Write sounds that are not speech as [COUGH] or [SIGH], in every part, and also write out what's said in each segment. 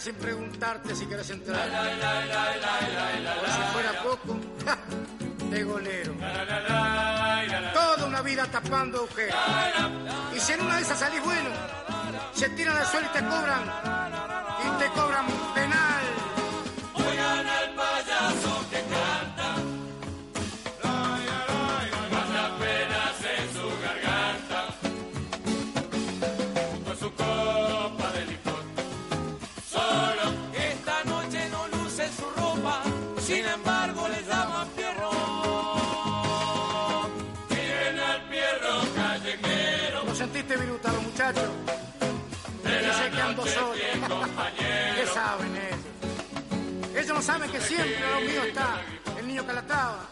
sin preguntarte si quieres entrar. Por si fuera poco, [LAUGHS] de golero. Toda una vida tapando agujeros. Y si en una de esas salís bueno, se tiran al suelo y te cobran. Y te cobran penal. Virutado, muchacho? Dice que ando solo. ¿Qué saben ellos? Ellos no saben que siempre a lo mío está el niño calataba.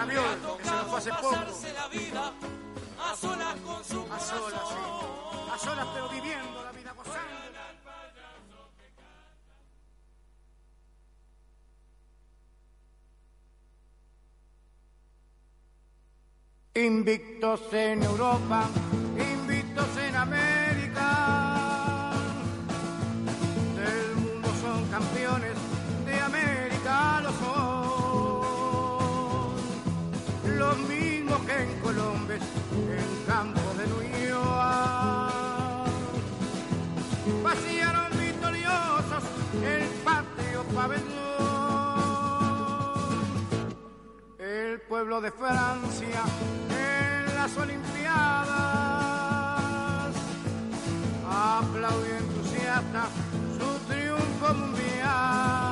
Avión, que se nos fue hace poco. a solas con su A solas, sí. A solas, pero viviendo la vida gozando. Invictos en Europa, invictos campeones, de América lo son. Los mismos que en Colombia, en campo de York. Vaciaron victoriosos el patio pabellón. El pueblo de Francia en las Olimpiadas aplaudió entusiasta su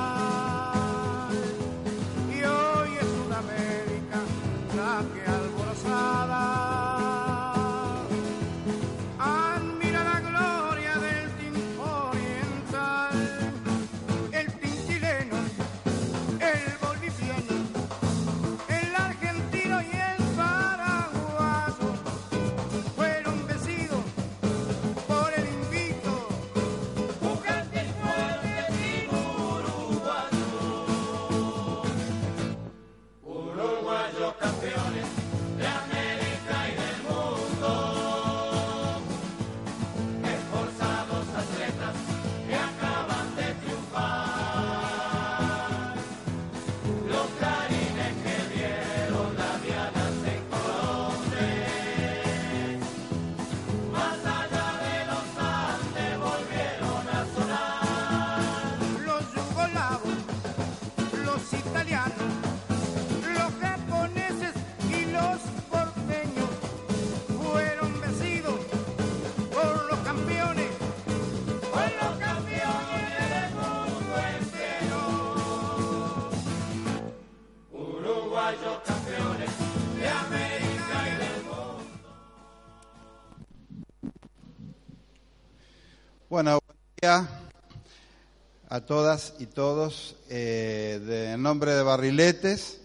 a todas y todos. Eh, de- en nombre de Barriletes,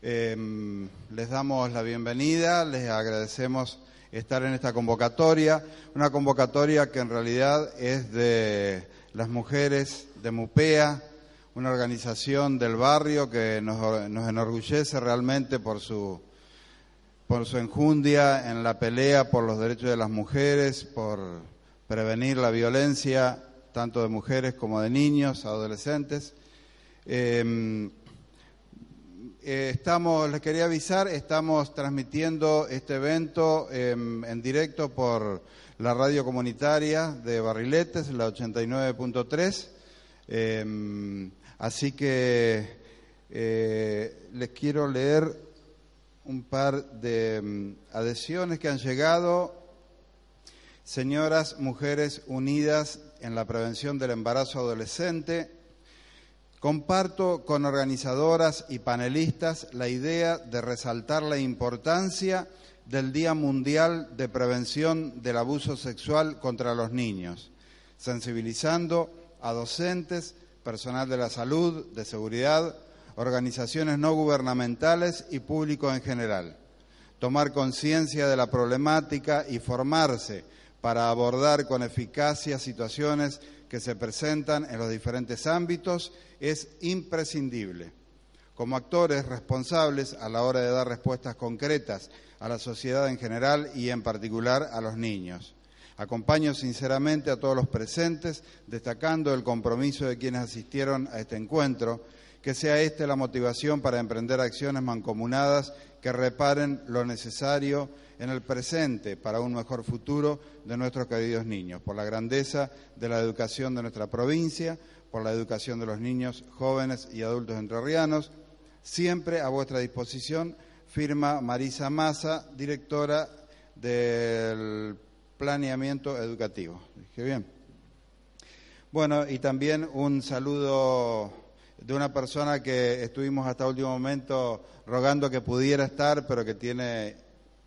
eh, les damos la bienvenida, les agradecemos estar en esta convocatoria, una convocatoria que en realidad es de las mujeres de Mupea, una organización del barrio que nos, nos enorgullece realmente por su por su enjundia en la pelea por los derechos de las mujeres, por prevenir la violencia tanto de mujeres como de niños, adolescentes. Eh, eh, estamos, les quería avisar, estamos transmitiendo este evento eh, en directo por la radio comunitaria de Barriletes, la 89.3. Eh, así que eh, les quiero leer un par de adhesiones que han llegado. Señoras, mujeres unidas en la prevención del embarazo adolescente, comparto con organizadoras y panelistas la idea de resaltar la importancia del Día Mundial de Prevención del Abuso Sexual contra los Niños, sensibilizando a docentes, personal de la salud, de seguridad, organizaciones no gubernamentales y público en general. Tomar conciencia de la problemática y formarse para abordar con eficacia situaciones que se presentan en los diferentes ámbitos es imprescindible. Como actores responsables a la hora de dar respuestas concretas a la sociedad en general y en particular a los niños. Acompaño sinceramente a todos los presentes, destacando el compromiso de quienes asistieron a este encuentro, que sea esta la motivación para emprender acciones mancomunadas que reparen lo necesario en el presente para un mejor futuro de nuestros queridos niños, por la grandeza de la educación de nuestra provincia, por la educación de los niños, jóvenes y adultos entrerrianos. Siempre a vuestra disposición, firma Marisa Massa, directora del planeamiento educativo. Bien. Bueno, y también un saludo de una persona que estuvimos hasta último momento rogando que pudiera estar, pero que tiene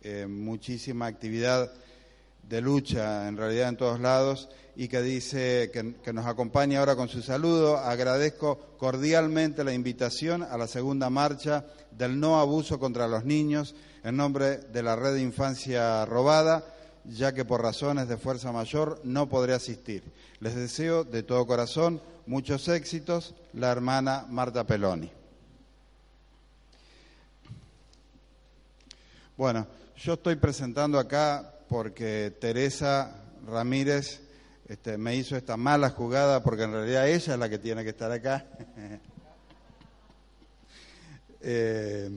eh, muchísima actividad de lucha en realidad en todos lados y que dice que, que, nos acompaña ahora con su saludo. Agradezco cordialmente la invitación a la segunda marcha del no abuso contra los niños en nombre de la Red de Infancia Robada ya que por razones de fuerza mayor no podré asistir. Les deseo de todo corazón muchos éxitos, la hermana Marta Peloni. Bueno, yo estoy presentando acá porque Teresa Ramírez este, me hizo esta mala jugada porque en realidad ella es la que tiene que estar acá. [LAUGHS] eh,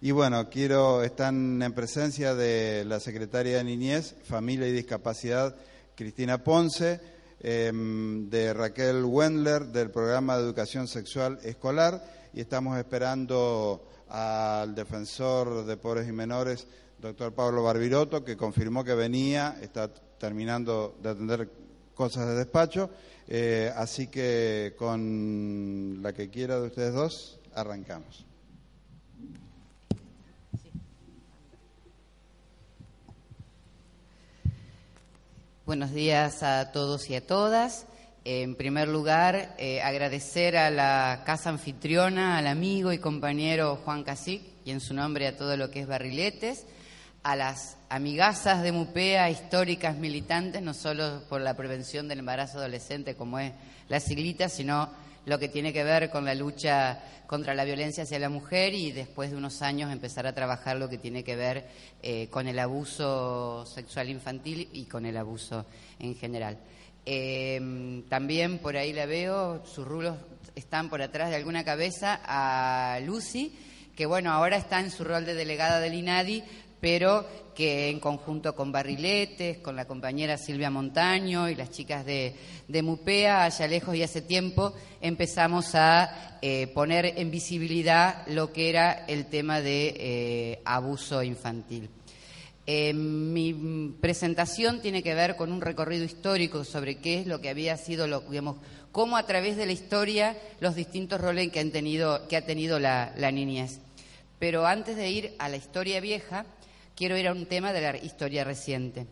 y bueno, quiero, están en presencia de la secretaria de Niñez, Familia y Discapacidad, Cristina Ponce, em, de Raquel Wendler, del programa de educación sexual escolar, y estamos esperando al defensor de pobres y menores, doctor Pablo Barbiroto, que confirmó que venía, está terminando de atender cosas de despacho, eh, así que con la que quiera de ustedes dos, arrancamos. Buenos días a todos y a todas. En primer lugar, eh, agradecer a la casa anfitriona, al amigo y compañero Juan Casic, y en su nombre a todo lo que es Barriletes, a las amigazas de Mupea, históricas militantes, no solo por la prevención del embarazo adolescente, como es la siglita, sino lo que tiene que ver con la lucha contra la violencia hacia la mujer y después de unos años empezar a trabajar lo que tiene que ver eh, con el abuso sexual infantil y con el abuso en general. Eh, también por ahí la veo, sus rulos están por atrás de alguna cabeza, a Lucy, que bueno, ahora está en su rol de delegada del INADI, pero que en conjunto con Barriletes, con la compañera Silvia Montaño y las chicas de, Mupea, allá lejos y hace tiempo, empezamos a eh, poner en visibilidad lo que era el tema de eh, abuso infantil. Eh, mi presentación tiene que ver con un recorrido histórico sobre qué es lo que había sido, lo, digamos, cómo a través de la historia los distintos roles que, han tenido, que ha tenido la niñez. Pero antes de ir a la historia vieja, quiero ir a un tema de la historia reciente.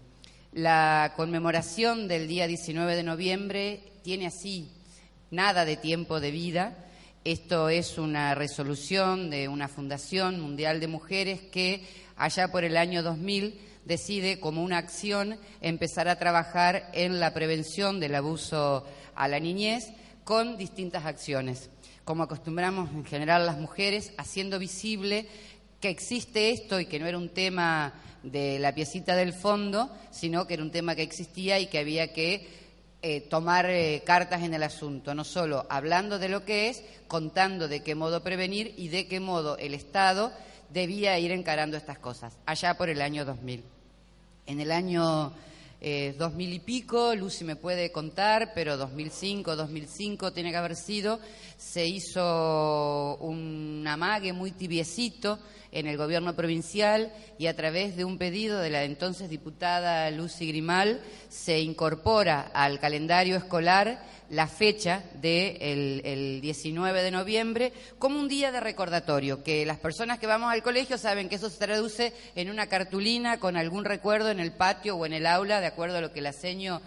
La conmemoración del día 19 de noviembre tiene así nada de tiempo de vida. Esto es una resolución de una Fundación Mundial de Mujeres que allá por el año 2000 decide como una acción empezar a trabajar en la prevención del abuso a la niñez con distintas acciones. Como acostumbramos en general las mujeres, haciendo visible que existe esto y que no era un tema de la piecita del fondo, sino que era un tema que existía y que había que eh, tomar eh, cartas en el asunto, no solo hablando de lo que es, contando de qué modo prevenir y de qué modo el Estado debía ir encarando estas cosas, allá por el año 2000. En el año eh, 2000 y pico, Lucy me puede contar, pero 2005, 2005 tiene que haber sido, se hizo un amague muy tibiecito en el gobierno provincial y a través de un pedido de la entonces diputada Lucy Grimal se incorpora al calendario escolar la fecha del el 19 de noviembre como un día de recordatorio, que las personas que vamos al colegio saben que eso se traduce en una cartulina con algún recuerdo en el patio o en el aula, de acuerdo a lo que la seño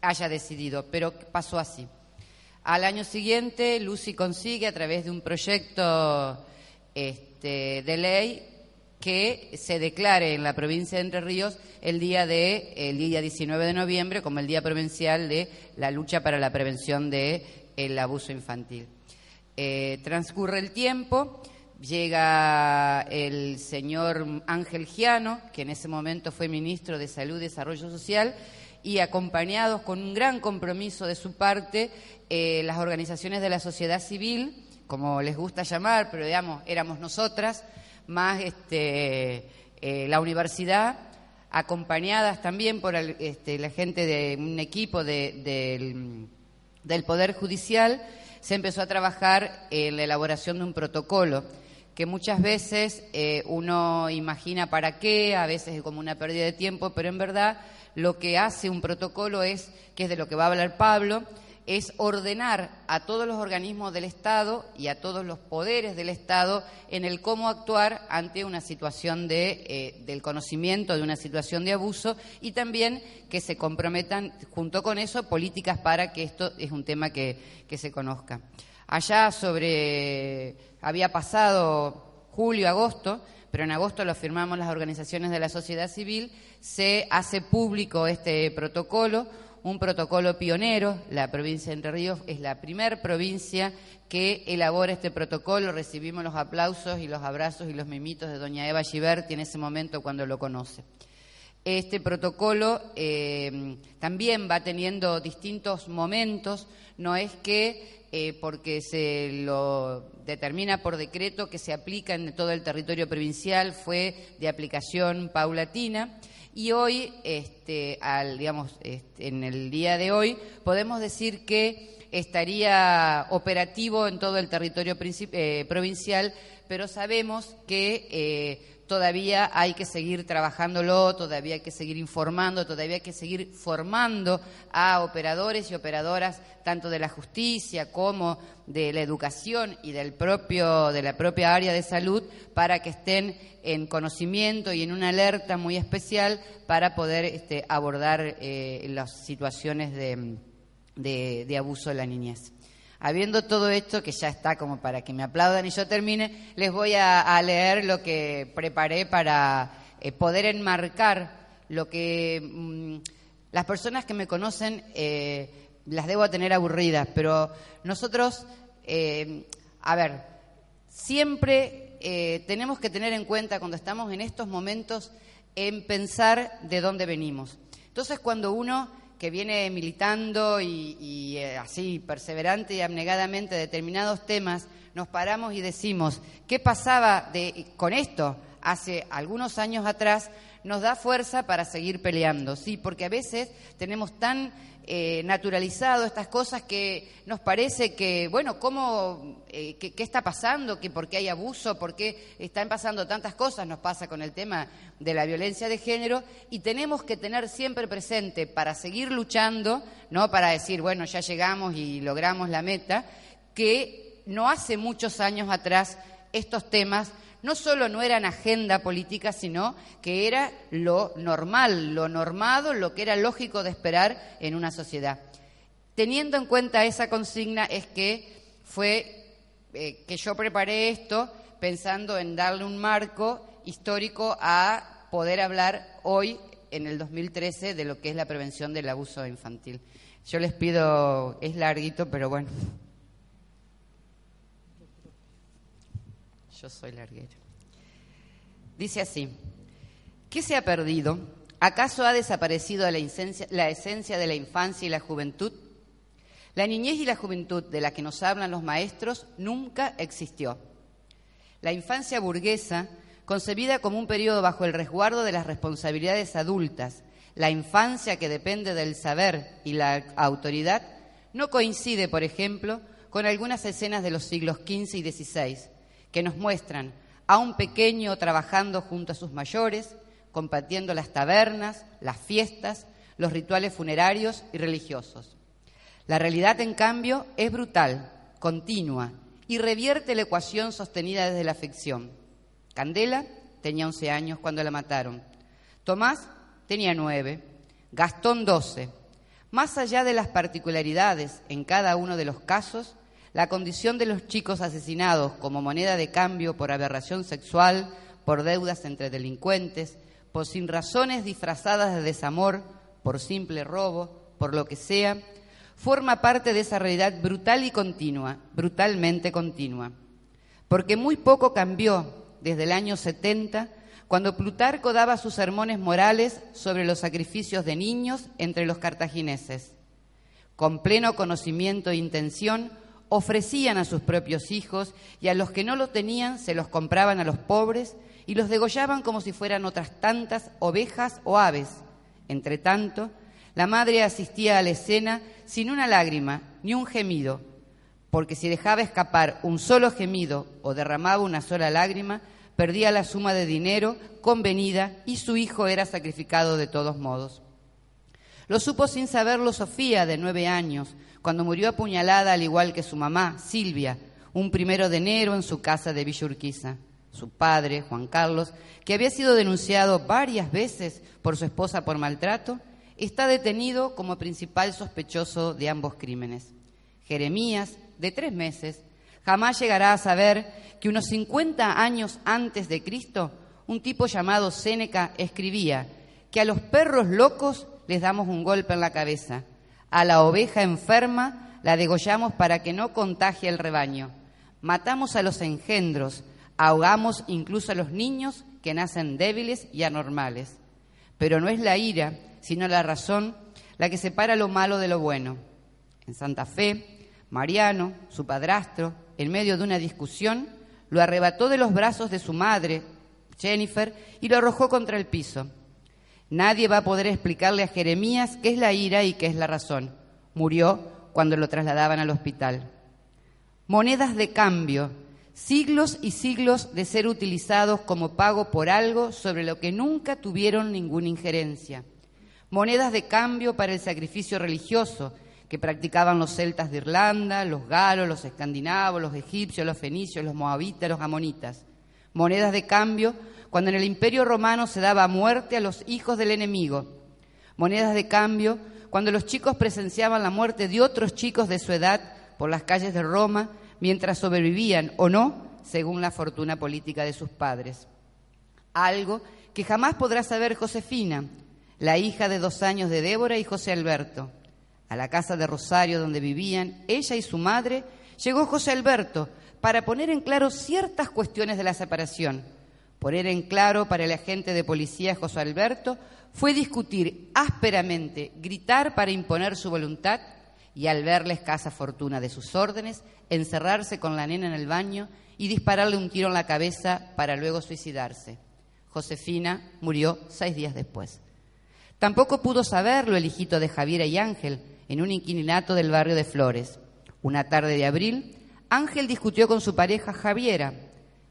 haya decidido, pero pasó así. Al año siguiente, Lucy consigue, a través de un proyecto de ley que se declare en la provincia de Entre Ríos el día de el día 19 de noviembre como el día provincial de la lucha para la prevención del el abuso infantil. Eh, transcurre el tiempo, llega el señor Ángel Giano, que en ese momento fue ministro de Salud y Desarrollo Social, y acompañados con un gran compromiso de su parte eh, las organizaciones de la sociedad civil, como les gusta llamar, pero digamos, éramos nosotras, más este, eh, la universidad, acompañadas también por este, la gente de un equipo del, del Poder Judicial, se empezó a trabajar en la elaboración de un protocolo que muchas veces eh, uno imagina para qué, a veces es como una pérdida de tiempo, pero en verdad lo que hace un protocolo es, que es de lo que va a hablar Pablo, es ordenar a todos los organismos del Estado y a todos los poderes del Estado en el cómo actuar ante una situación de, eh, del conocimiento de una situación de abuso y también que se comprometan junto con eso políticas para que esto es un tema que, que se conozca. Allá sobre, había pasado julio, agosto, pero en agosto lo firmamos las organizaciones de la sociedad civil, se hace público este protocolo un protocolo pionero. La provincia de Entre Ríos es la primer provincia que elabora este protocolo. Recibimos los aplausos y los abrazos y los mimitos de doña Eva Giberti en ese momento cuando lo conoce. Este protocolo eh, también va teniendo distintos momentos, no es que eh, porque se lo determina por decreto que se aplica en todo el territorio provincial, fue de aplicación paulatina y hoy, este, al, digamos, este, en el día de hoy, podemos decir que estaría operativo en todo el territorio eh, provincial, pero sabemos que eh, todavía hay que seguir trabajándolo, todavía hay que seguir informando, todavía hay que seguir formando a operadores y operadoras tanto de la justicia como de la educación y del propio de la propia área de salud para que estén en conocimiento y en una alerta muy especial para poder este, abordar eh, las situaciones de abuso de la niñez. Habiendo todo esto, que ya está como para que me aplaudan y yo termine, les voy a, leer lo que preparé para eh, poder enmarcar lo que mm, las personas que me conocen eh, las debo tener aburridas, pero nosotros, eh, a ver, siempre tenemos que tener en cuenta cuando estamos en estos momentos en pensar de dónde venimos. Entonces, cuando uno que viene militando y, eh, así perseverante y abnegadamente determinados temas, nos paramos y decimos, ¿qué pasaba de, con esto hace algunos años atrás? Nos da fuerza para seguir peleando, sí, porque a veces tenemos tan eh, naturalizado estas cosas que nos parece que, bueno, ¿cómo, eh, qué, está pasando? Que ¿Por qué hay abuso? ¿Por qué están pasando tantas cosas? Nos pasa con el tema de la violencia de género y tenemos que tener siempre presente para seguir luchando, no para decir, bueno, ya llegamos y logramos la meta, que no hace muchos años atrás estos temas no solo no eran agenda política, sino que era lo normal, lo normado, lo que era lógico de esperar en una sociedad. Teniendo en cuenta esa consigna es que fue eh, que yo preparé esto pensando en darle un marco histórico a poder hablar hoy, en el 2013, de lo que es la prevención del abuso infantil. Yo les pido, es larguito, pero bueno. Yo soy larguero. Dice así, ¿qué se ha perdido? ¿Acaso ha desaparecido la esencia, la esencia de la infancia y la juventud? La niñez y la juventud de la que nos hablan los maestros nunca existió. La infancia burguesa, concebida como un periodo bajo el resguardo de las responsabilidades adultas, la infancia que depende del saber y la autoridad, no coincide, por ejemplo, con algunas escenas de los siglos XV y XVI, que nos muestran a un pequeño trabajando junto a sus mayores, compartiendo las tabernas, las fiestas, los rituales funerarios y religiosos. La realidad, en cambio, es brutal, continua, y revierte la ecuación sostenida desde la ficción. Candela tenía 11 años cuando la mataron. Tomás tenía 9. Gastón 12. Más allá de las particularidades en cada uno de los casos, la condición de los chicos asesinados como moneda de cambio por aberración sexual, por deudas entre delincuentes, por sin razones disfrazadas de desamor, por simple robo, por lo que sea, forma parte de esa realidad brutal y continua, brutalmente continua. Porque muy poco cambió desde el año 70, cuando Plutarco daba sus sermones morales sobre los sacrificios de niños entre los cartagineses. Con pleno conocimiento e intención, ofrecían a sus propios hijos y a los que no lo tenían se los compraban a los pobres y los degollaban como si fueran otras tantas ovejas o aves. Entre tanto, la madre asistía a la escena sin una lágrima ni un gemido, porque si dejaba escapar un solo gemido o derramaba una sola lágrima, perdía la suma de dinero convenida y su hijo era sacrificado de todos modos. Lo supo sin saberlo Sofía, de nueve años, cuando murió apuñalada al igual que su mamá, Silvia, un primero de enero en su casa de Villurquiza. Su padre, Juan Carlos, que había sido denunciado varias veces por su esposa por maltrato, está detenido como principal sospechoso de ambos crímenes. Jeremías, de tres meses, jamás llegará a saber que unos 50 años antes de Cristo, un tipo llamado Séneca escribía que a los perros locos les damos un golpe en la cabeza, a la oveja enferma la degollamos para que no contagie el rebaño, matamos a los engendros, ahogamos incluso a los niños que nacen débiles y anormales. Pero no es la ira, sino la razón la que separa lo malo de lo bueno. En Santa Fe, Mariano, su padrastro, en medio de una discusión, lo arrebató de los brazos de su madre, Jennifer, y lo arrojó contra el piso. Nadie va a poder explicarle a Jeremías qué es la ira y qué es la razón. Murió cuando lo trasladaban al hospital. Monedas de cambio, siglos y siglos de ser utilizados como pago por algo sobre lo que nunca tuvieron ninguna injerencia. Monedas de cambio para el sacrificio religioso, que practicaban los celtas de Irlanda, los galos, los escandinavos, los egipcios, los fenicios, los moabitas, los amonitas. Monedas de cambio cuando en el imperio romano se daba muerte a los hijos del enemigo. Monedas de cambio cuando los chicos presenciaban la muerte de otros chicos de su edad por las calles de Roma mientras sobrevivían o no según la fortuna política de sus padres. Algo que jamás podrá saber Josefina, la hija de dos años de Débora y José Alberto, a la casa de Rosario donde vivían ella y su madre, llegó José Alberto para poner en claro ciertas cuestiones de la separación. Poner en claro para el agente de policía José Alberto fue discutir ásperamente, gritar para imponer su voluntad y al ver la escasa fortuna de sus órdenes, encerrarse con la nena en el baño y dispararle un tiro en la cabeza para luego suicidarse. Josefina murió seis días después. Tampoco pudo saberlo el hijito de Javiera y Ángel, en un inquilinato del barrio de Flores. Una tarde de abril, Ángel discutió con su pareja Javiera.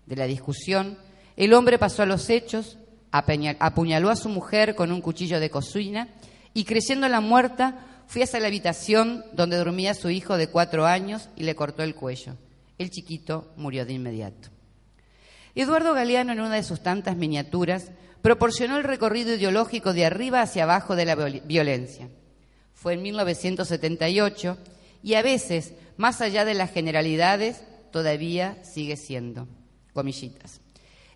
De la discusión, el hombre pasó a los hechos, apuñaló a su mujer con un cuchillo de cocina y, creyéndola muerta, fue hacia la habitación donde dormía su hijo de cuatro años y le cortó el cuello. El chiquito murió de inmediato. Eduardo Galeano, en una de sus tantas miniaturas, proporcionó el recorrido ideológico de arriba hacia abajo de la violencia fue en 1978 y a veces, más allá de las generalidades, todavía sigue siendo. Comillitas.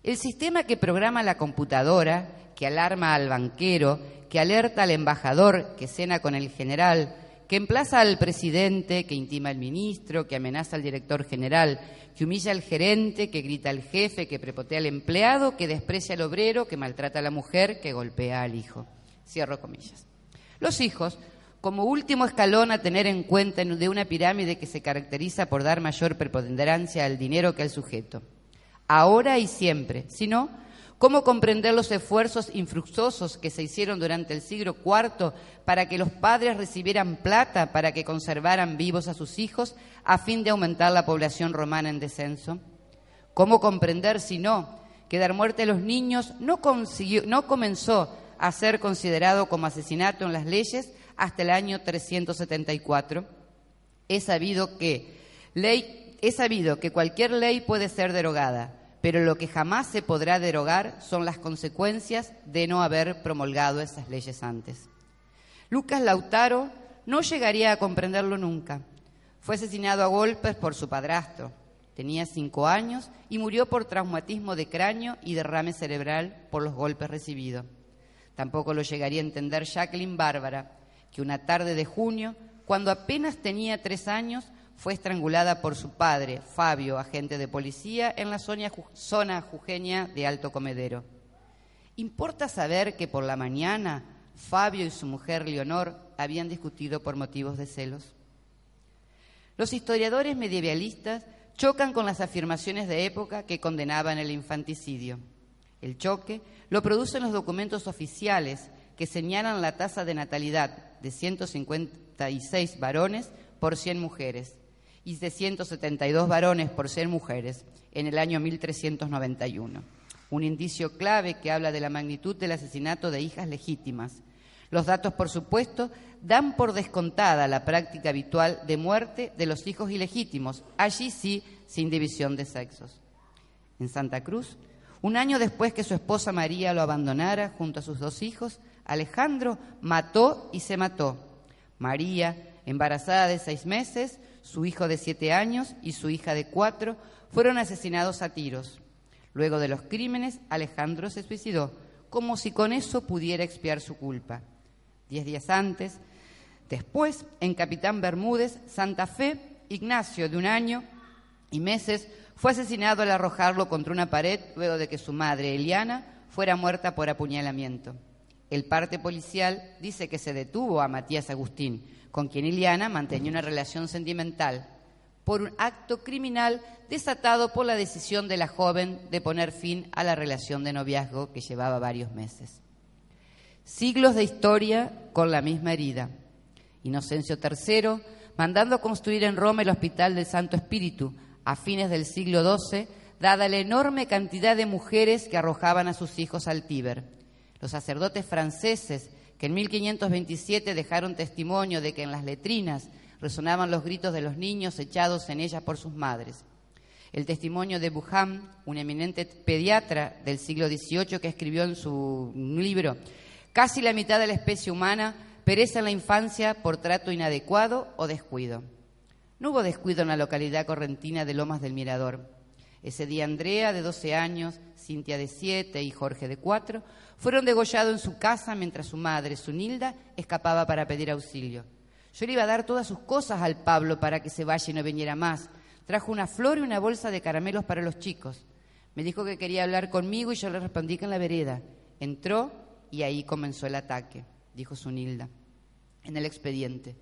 El sistema que programa la computadora, que alarma al banquero, que alerta al embajador, que cena con el general, que emplaza al presidente, que intima al ministro, que amenaza al director general, que humilla al gerente, que grita al jefe, que prepotea al empleado, que desprecia al obrero, que maltrata a la mujer, que golpea al hijo. Cierro comillas. Los hijos como último escalón a tener en cuenta de una pirámide que se caracteriza por dar mayor preponderancia al dinero que al sujeto. Ahora y siempre, si no, ¿cómo comprender los esfuerzos infructuosos que se hicieron durante el siglo IV para que los padres recibieran plata para que conservaran vivos a sus hijos a fin de aumentar la población romana en descenso? ¿Cómo comprender, si no, que dar muerte a los niños no comenzó a ser considerado como asesinato en las leyes, hasta el año 374, he sabido que ley, he sabido que cualquier ley puede ser derogada, pero lo que jamás se podrá derogar son las consecuencias de no haber promulgado esas leyes antes. Lucas Lautaro no llegaría a comprenderlo nunca. Fue asesinado a golpes por su padrastro. Tenía cinco años y murió por traumatismo de cráneo y derrame cerebral por los golpes recibidos. Tampoco lo llegaría a entender Jacqueline Bárbara, que una tarde de junio, cuando apenas tenía tres años, fue estrangulada por su padre, Fabio, agente de policía, en la zona jujeña de Alto Comedero. ¿Importa saber que por la mañana Fabio y su mujer Leonor habían discutido por motivos de celos? Los historiadores medievalistas chocan con las afirmaciones de época que condenaban el infanticidio. El choque lo producen los documentos oficiales que señalan la tasa de natalidad de 156 varones por 100 mujeres y de 172 varones por 100 mujeres en el año 1391. Un indicio clave que habla de la magnitud del asesinato de hijas legítimas. Los datos, por supuesto, dan por descontada la práctica habitual de muerte de los hijos ilegítimos, allí sí sin división de sexos. En Santa Cruz, un año después que su esposa María lo abandonara junto a sus dos hijos, Alejandro mató y se mató. María, embarazada de seis meses, su hijo de siete años y su hija de cuatro fueron asesinados a tiros. Luego de los crímenes, Alejandro se suicidó, como si con eso pudiera expiar su culpa. Diez días antes, después, en Capitán Bermúdez, Santa Fe, Ignacio, de un año y meses, fue asesinado al arrojarlo contra una pared luego de que su madre, Eliana, fuera muerta por apuñalamiento. El parte policial dice que se detuvo a Matías Agustín, con quien Eliana mantenía una relación sentimental, por un acto criminal desatado por la decisión de la joven de poner fin a la relación de noviazgo que llevaba varios meses. Siglos de historia con la misma herida. Inocencio III, mandando construir en Roma el Hospital del Santo Espíritu, a fines del siglo XII, dada la enorme cantidad de mujeres que arrojaban a sus hijos al Tíber. Los sacerdotes franceses, que en 1527 dejaron testimonio de que en las letrinas resonaban los gritos de los niños echados en ellas por sus madres. El testimonio de Buham, un eminente pediatra del siglo XVIII que escribió en su libro, casi la mitad de la especie humana perece en la infancia por trato inadecuado o descuido. No hubo descuido en la localidad correntina de Lomas del Mirador. Ese día Andrea, de 12 años, Cintia, de 7 y Jorge, de 4, fueron degollados en su casa mientras su madre, Sunilda, escapaba para pedir auxilio. Yo le iba a dar todas sus cosas al Pablo para que se vaya y no viniera más. Trajo una flor y una bolsa de caramelos para los chicos. Me dijo que quería hablar conmigo y yo le respondí que en la vereda. Entró y ahí comenzó el ataque, dijo Sunilda, en el expediente.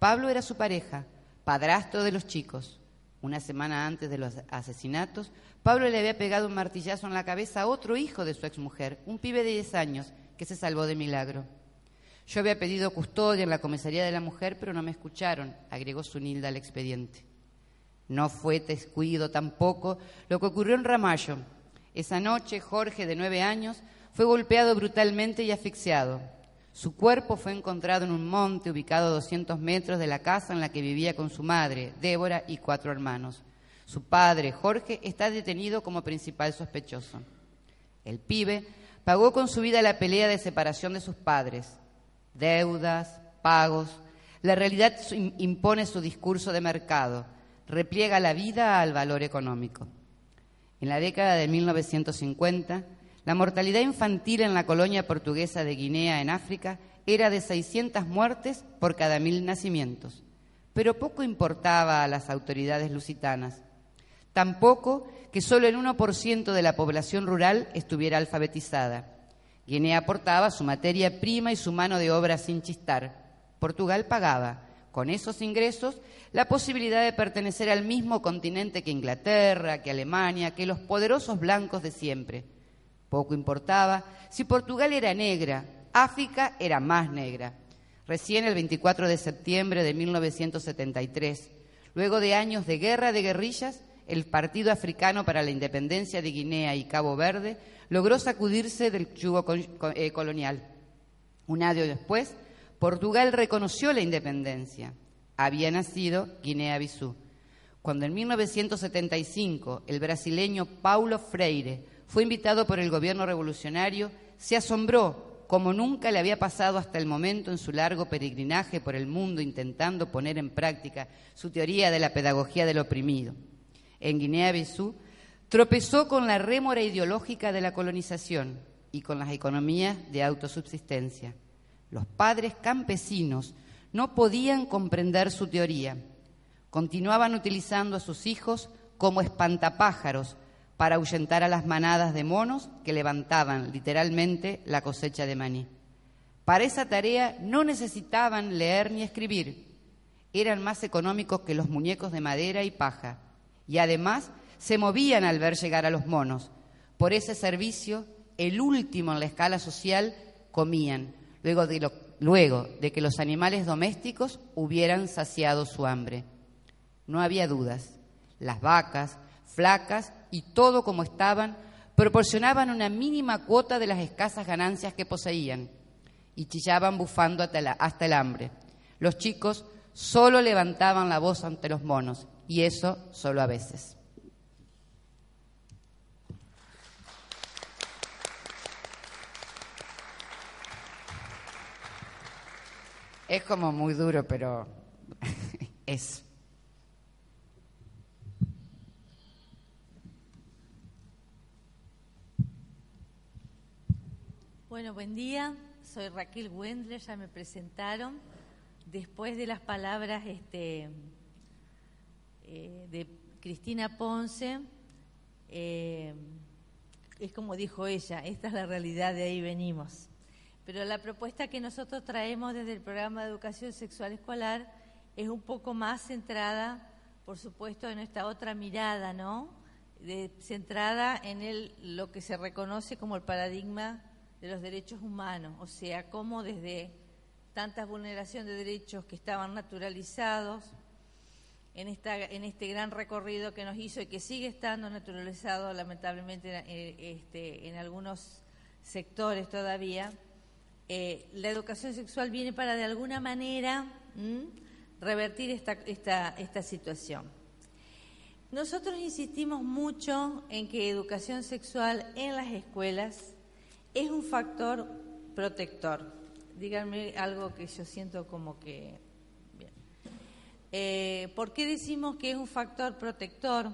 Pablo era su pareja padrastro de los chicos. Una semana antes de los asesinatos, Pablo le había pegado un martillazo en la cabeza a otro hijo de su exmujer, un pibe de 10 años, que se salvó de milagro. Yo había pedido custodia en la comisaría de la mujer, pero no me escucharon, agregó Sunilda al expediente. No fue descuido tampoco lo que ocurrió en Ramallo. Esa noche, Jorge, de nueve años, fue golpeado brutalmente y asfixiado. Su cuerpo fue encontrado en un monte ubicado a 200 metros de la casa en la que vivía con su madre, Débora, y cuatro hermanos. Su padre, Jorge, está detenido como principal sospechoso. El pibe pagó con su vida la pelea de separación de sus padres. Deudas, pagos. La realidad impone su discurso de mercado, repliega la vida al valor económico. En la década de 1950, la mortalidad infantil en la colonia portuguesa de Guinea, en África, era de 600 muertes por cada mil nacimientos, pero poco importaba a las autoridades lusitanas. Tampoco que solo el 1% de la población rural estuviera alfabetizada. Guinea aportaba su materia prima y su mano de obra sin chistar. Portugal pagaba, con esos ingresos, la posibilidad de pertenecer al mismo continente que Inglaterra, que Alemania, que los poderosos blancos de siempre poco importaba si Portugal era negra, África era más negra. Recién el 24 de septiembre de 1973, luego de años de guerra de guerrillas, el Partido Africano para la Independencia de Guinea y Cabo Verde logró sacudirse del yugo eh, colonial. Un año después, Portugal reconoció la independencia. Había nacido Guinea-Bissau. Cuando en 1975 el brasileño Paulo Freire fue invitado por el gobierno revolucionario, se asombró como nunca le había pasado hasta el momento en su largo peregrinaje por el mundo intentando poner en práctica su teoría de la pedagogía del oprimido. En Guinea-Bissau tropezó con la rémora ideológica de la colonización y con las economías de autosubsistencia. Los padres campesinos no podían comprender su teoría. Continuaban utilizando a sus hijos como espantapájaros para ahuyentar a las manadas de monos que levantaban literalmente la cosecha de maní. Para esa tarea no necesitaban leer ni escribir, eran más económicos que los muñecos de madera y paja, y además se movían al ver llegar a los monos. Por ese servicio, el último en la escala social, comían, luego de, que los animales domésticos hubieran saciado su hambre. No había dudas. Las vacas, flacas y todo como estaban, proporcionaban una mínima cuota de las escasas ganancias que poseían y chillaban bufando hasta, el hambre. Los chicos solo levantaban la voz ante los monos y eso solo a veces. Es como muy duro, pero [LAUGHS] es. Bueno, buen día. Soy Raquel Wendler, ya me presentaron. Después de las palabras este, eh, de Cristina Ponce, eh, es como dijo ella, esta es la realidad, de ahí venimos. Pero la propuesta que nosotros traemos desde el programa de educación sexual escolar es un poco más centrada, por supuesto, en esta otra mirada, ¿no? centrada en el, lo que se reconoce como el paradigma de los derechos humanos, o sea, cómo desde tantas vulneraciones de derechos que estaban naturalizados en, esta, en este gran recorrido que nos hizo y que sigue estando naturalizado lamentablemente eh, este, en algunos sectores todavía, eh, la educación sexual viene para de alguna manera revertir esta, esta, esta situación. Nosotros insistimos mucho en que educación sexual en las escuelas es un factor protector. Díganme algo que yo siento como que... Bien. Eh, ¿Por qué decimos que es un factor protector?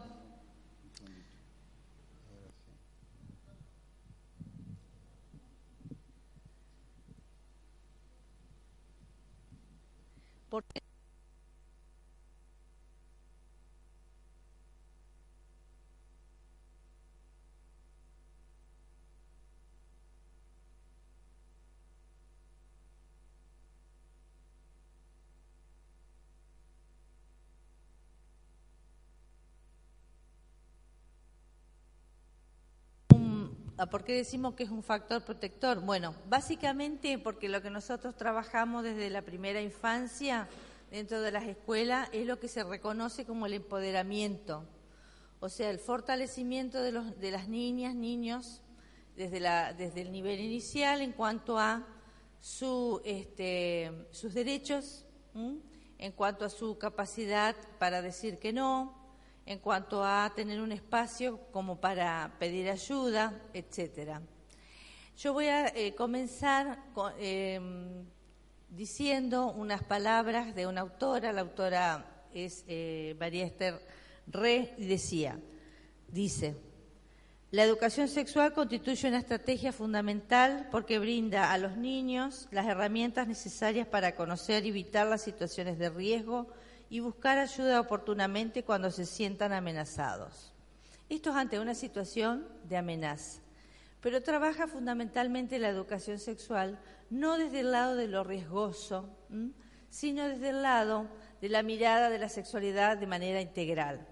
Porque ¿Por qué decimos que es un factor protector? Bueno, básicamente porque lo que nosotros trabajamos desde la primera infancia dentro de las escuelas es lo que se reconoce como el empoderamiento, o sea, el fortalecimiento de, los, de las niñas, niños, desde, la, desde el nivel inicial en cuanto a su, este, sus derechos, en cuanto a su capacidad para decir que no, en cuanto a tener un espacio como para pedir ayuda, etcétera. Yo voy a eh, comenzar em, diciendo unas palabras de una autora, la autora es eh, María Esther Re, y decía, dice, la educación sexual constituye una estrategia fundamental porque brinda a los niños las herramientas necesarias para conocer y evitar las situaciones de riesgo y buscar ayuda oportunamente cuando se sientan amenazados. Esto es ante una situación de amenaza, pero trabaja fundamentalmente la educación sexual no desde el lado de lo riesgoso, sino desde el lado de la mirada de la sexualidad de manera integral.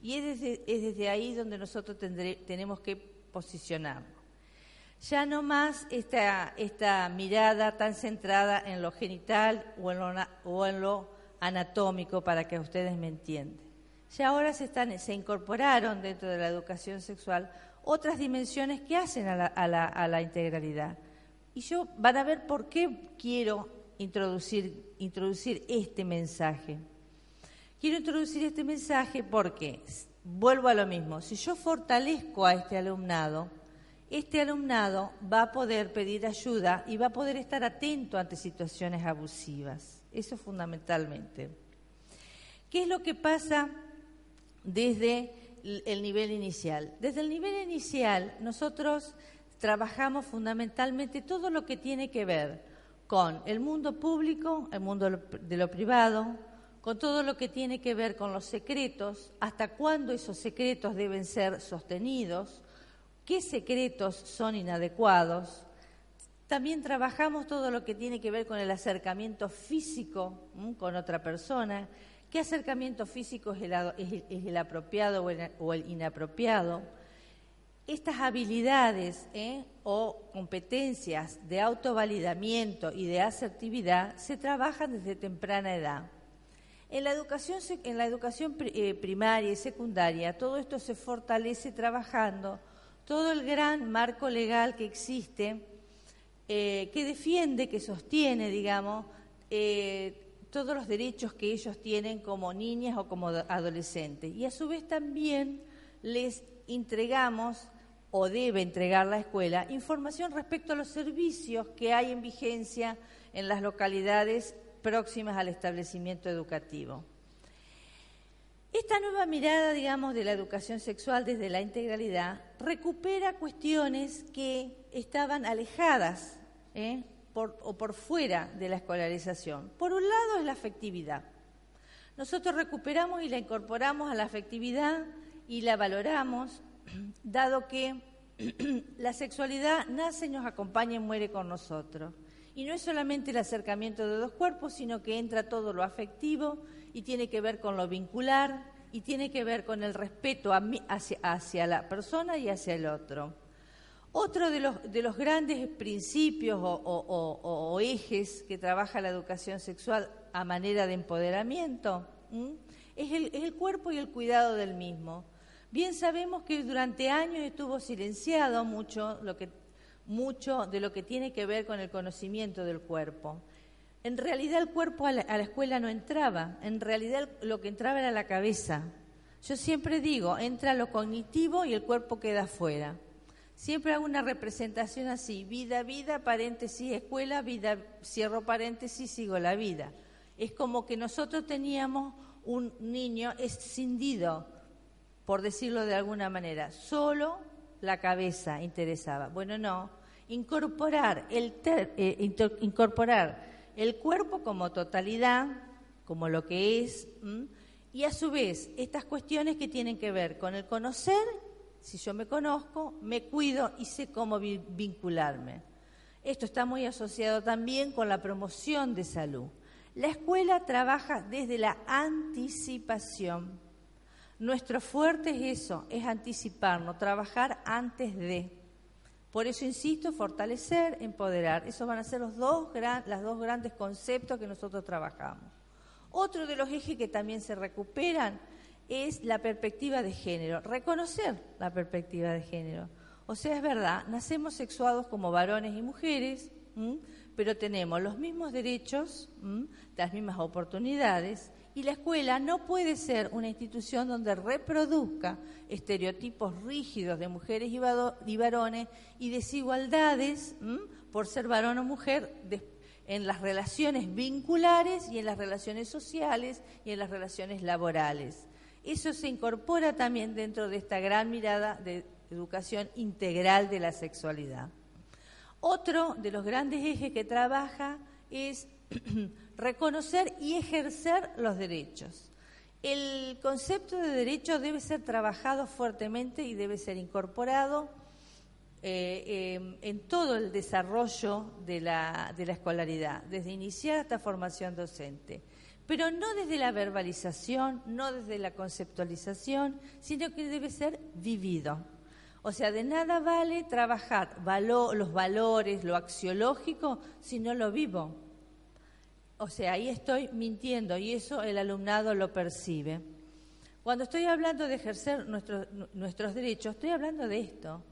Y es desde, ahí donde nosotros tenemos que posicionarnos. Ya no más esta, esta mirada tan centrada en lo genital o en lo, o en lo anatómico para que ustedes me entiendan. Ya ahora se, incorporaron dentro de la educación sexual otras dimensiones que hacen a la, integralidad. Y yo van a ver por qué quiero introducir este mensaje. Quiero introducir este mensaje porque, vuelvo a lo mismo, si yo fortalezco a este alumnado, este alumnado va a poder pedir ayuda y va a poder estar atento ante situaciones abusivas. Eso fundamentalmente. ¿Qué es lo que pasa desde el nivel inicial? Desde el nivel inicial nosotros trabajamos fundamentalmente todo lo que tiene que ver con el mundo público, el mundo de lo privado, con todo lo que tiene que ver con los secretos, hasta cuándo esos secretos deben ser sostenidos, qué secretos son inadecuados. También trabajamos todo lo que tiene que ver con el acercamiento físico con otra persona, qué acercamiento físico es el, apropiado o el, inapropiado. Estas habilidades ¿eh? o competencias de autovalidamiento y de asertividad se trabajan desde temprana edad. En la educación, en la educación eh, primaria y secundaria todo esto se fortalece trabajando todo el gran marco legal que existe, eh, que defiende, que sostiene, digamos, eh, todos los derechos que ellos tienen como niñas o como adolescentes. Y a su vez también les entregamos, o debe entregar la escuela, información respecto a los servicios que hay en vigencia en las localidades próximas al establecimiento educativo. Esta nueva mirada, digamos, de la educación sexual desde la integralidad recupera cuestiones que estaban alejadas ¿eh? o por fuera de la escolarización. Por un lado es la afectividad. Nosotros recuperamos y la incorporamos a la afectividad y la valoramos, [CLEARS THROAT] dado que [CLEARS THROAT] la sexualidad nace nos acompaña y muere con nosotros. Y no es solamente el acercamiento de dos cuerpos, sino que entra todo lo afectivo y tiene que ver con lo vincular y tiene que ver con el respeto hacia, la persona y hacia el otro. Otro de los, de los grandes principios o, ejes que trabaja la educación sexual a manera de empoderamiento es el, cuerpo y el cuidado del mismo. Bien sabemos que durante años estuvo silenciado mucho lo que mucho de lo que tiene que ver con el conocimiento del cuerpo. En realidad el cuerpo a la, escuela no entraba, en realidad lo que entraba era la cabeza. Yo siempre digo, entra lo cognitivo y el cuerpo queda fuera. Siempre hago una representación así, vida, vida, paréntesis, escuela, vida, cierro paréntesis, sigo la vida. Es como que nosotros teníamos un niño escindido, por decirlo de alguna manera, solo la cabeza interesaba. Bueno, no, incorporar el, eh, incorporar el cuerpo como totalidad, como lo que es, y a su vez estas cuestiones que tienen que ver con el conocer, si yo me conozco, me cuido y sé cómo vincularme. Esto está muy asociado también con la promoción de salud. La escuela trabaja desde la anticipación. Nuestro fuerte es eso, es anticiparnos, trabajar antes de. Por eso insisto, fortalecer, empoderar. Esos van a ser los dos, dos grandes conceptos que nosotros trabajamos. Otro de los ejes que también se recuperan es la perspectiva de género, reconocer la perspectiva de género. O sea, es verdad, nacemos sexuados como varones y mujeres, pero tenemos los mismos derechos, las mismas oportunidades, y la escuela no puede ser una institución donde reproduzca estereotipos rígidos de mujeres y varones y desigualdades por ser varón o mujer en las relaciones vinculares y en las relaciones sociales y en las relaciones laborales. Eso se incorpora también dentro de esta gran mirada de educación integral de la sexualidad. Otro de los grandes ejes que trabaja es [CLEARS THROAT] reconocer y ejercer los derechos. El concepto de derecho debe ser trabajado fuertemente y debe ser incorporado eh, em, en todo el desarrollo de la, de la escolaridad, desde iniciar hasta formación docente. Pero no desde la verbalización, no desde la conceptualización, sino que debe ser vivido. O sea, de nada vale trabajar los valores, lo axiológico, si no lo vivo. O sea, ahí estoy mintiendo y eso el alumnado lo percibe. Cuando estoy hablando de ejercer nuestros derechos, estoy hablando de esto.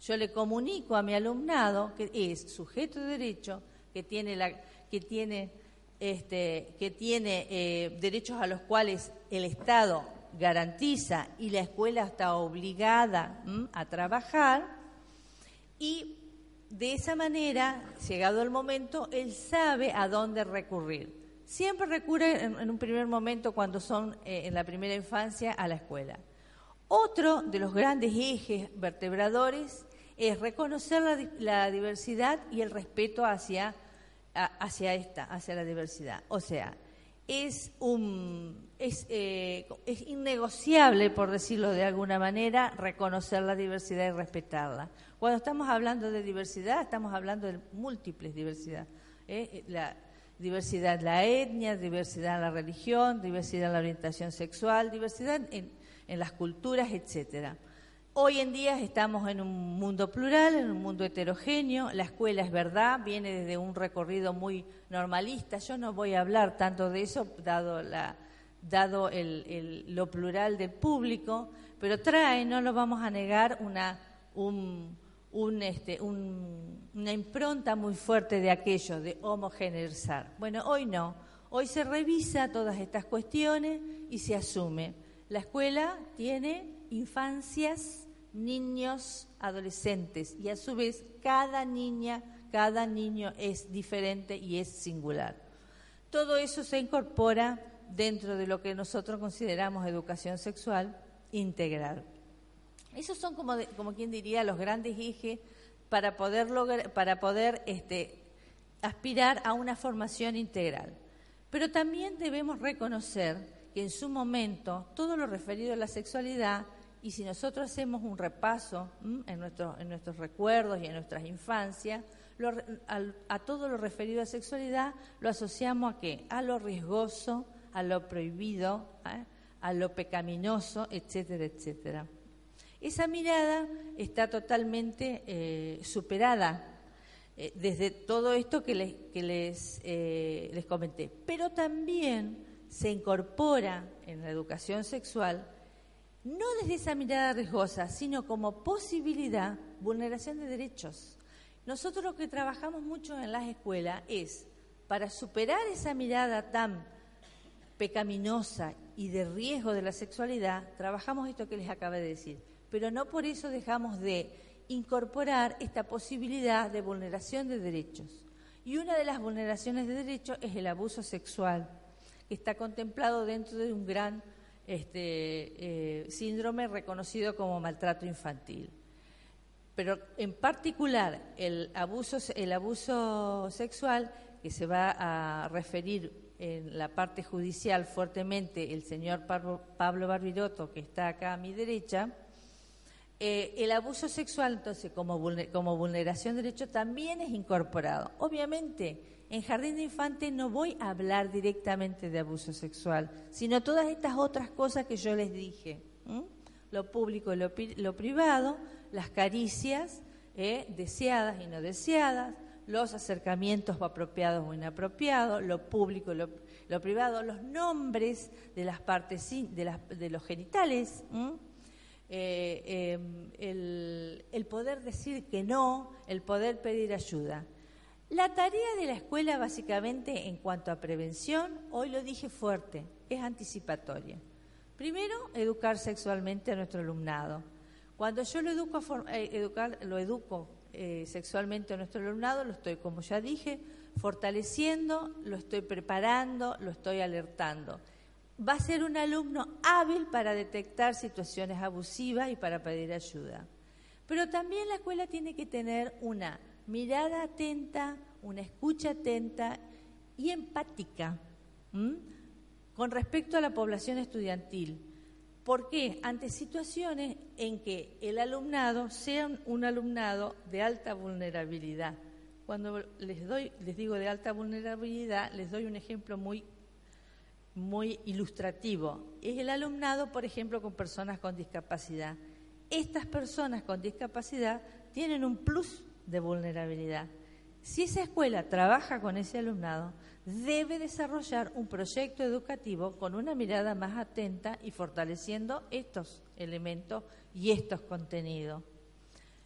Yo le comunico a mi alumnado que es sujeto de derecho, que tiene, la, que tiene, este, que tiene eh, derechos a los cuales el Estado garantiza y la escuela está obligada a trabajar y de esa manera, llegado el momento, él sabe a dónde recurrir. Siempre recurre en, un primer momento, cuando son eh, en la primera infancia, a la escuela. Otro de los grandes ejes vertebradores es reconocer la, diversidad y el respeto hacia, hacia esta, hacia la diversidad. O sea, es, un, es, eh, es innegociable, por decirlo de alguna manera, reconocer la diversidad y respetarla. Cuando estamos hablando de diversidad, estamos hablando de múltiples diversidad. ¿eh? La diversidad en la etnia, diversidad en la religión, diversidad en la orientación sexual, diversidad en, en las culturas, etcétera. Hoy en día estamos en un mundo plural, en un mundo heterogéneo. La escuela es verdad, viene desde un recorrido muy normalista. Yo no voy a hablar tanto de eso, dado, la, dado el, lo plural del público, pero trae, no lo vamos a negar, una, un, este, una impronta muy fuerte de aquello, de homogeneizar. Bueno, hoy no. Hoy se revisa todas estas cuestiones y se asume. La escuela tiene infancias niños, adolescentes y a su vez cada niña, cada niño es diferente y es singular. Todo eso se incorpora dentro de lo que nosotros consideramos educación sexual integral. Esos son como, como quien diría los grandes ejes para poder, lograr, para poder este, aspirar a una formación integral. Pero también debemos reconocer que en su momento todo lo referido a la sexualidad y si nosotros hacemos un repaso en, en, nuestros recuerdos y en nuestras infancias, a, todo lo referido a sexualidad lo asociamos a qué? A lo riesgoso, a lo prohibido, ¿eh? a lo pecaminoso, etcétera, etcétera. Esa mirada está totalmente eh, superada eh, desde todo esto que que les, les comenté, pero también se incorpora en la educación sexual no desde esa mirada riesgosa, sino como posibilidad, vulneración de derechos. Nosotros lo que trabajamos mucho en las escuelas es, para superar esa mirada tan pecaminosa y de riesgo de la sexualidad, trabajamos esto que les acabé de decir, pero no por eso dejamos de incorporar esta posibilidad de vulneración de derechos. Y una de las vulneraciones de derechos es el abuso sexual, que está contemplado dentro de un gran este, eh, síndrome reconocido como maltrato infantil. Pero en particular el abuso, el abuso sexual, que se va a referir en la parte judicial fuertemente el señor Pablo Barbiroto, que está acá a mi derecha, eh, el abuso sexual, entonces, como, como vulneración de derechos, también es incorporado. Obviamente, en jardín de infantes no voy a hablar directamente de abuso sexual, sino todas estas otras cosas que yo les dije. Lo público y lo, privado, las caricias ¿eh? deseadas y no deseadas, los acercamientos apropiados o inapropiados, lo público y lo, privado, los nombres de las partes de, los genitales, eh, em, el poder decir que no, el poder pedir ayuda. La tarea de la escuela básicamente en cuanto a prevención, hoy lo dije fuerte, es anticipatoria. Primero, educar sexualmente a nuestro alumnado. Cuando yo lo educo, eh, eh, sexualmente a nuestro alumnado, lo estoy, como ya dije, fortaleciendo, lo estoy preparando, lo estoy alertando. Va a ser un alumno hábil para detectar situaciones abusivas y para pedir ayuda. Pero también la escuela tiene que tener una mirada atenta, una escucha atenta y empática con respecto a la población estudiantil. ¿Por qué? Ante situaciones en que el alumnado sea un alumnado de alta vulnerabilidad. Cuando les doy, les digo de alta vulnerabilidad, les doy un ejemplo muy, muy ilustrativo. Es el alumnado, por ejemplo, con personas con discapacidad. Estas personas con discapacidad tienen un plus de vulnerabilidad. Si esa escuela trabaja con ese alumnado, debe desarrollar un proyecto educativo con una mirada más atenta y fortaleciendo estos elementos y estos contenidos.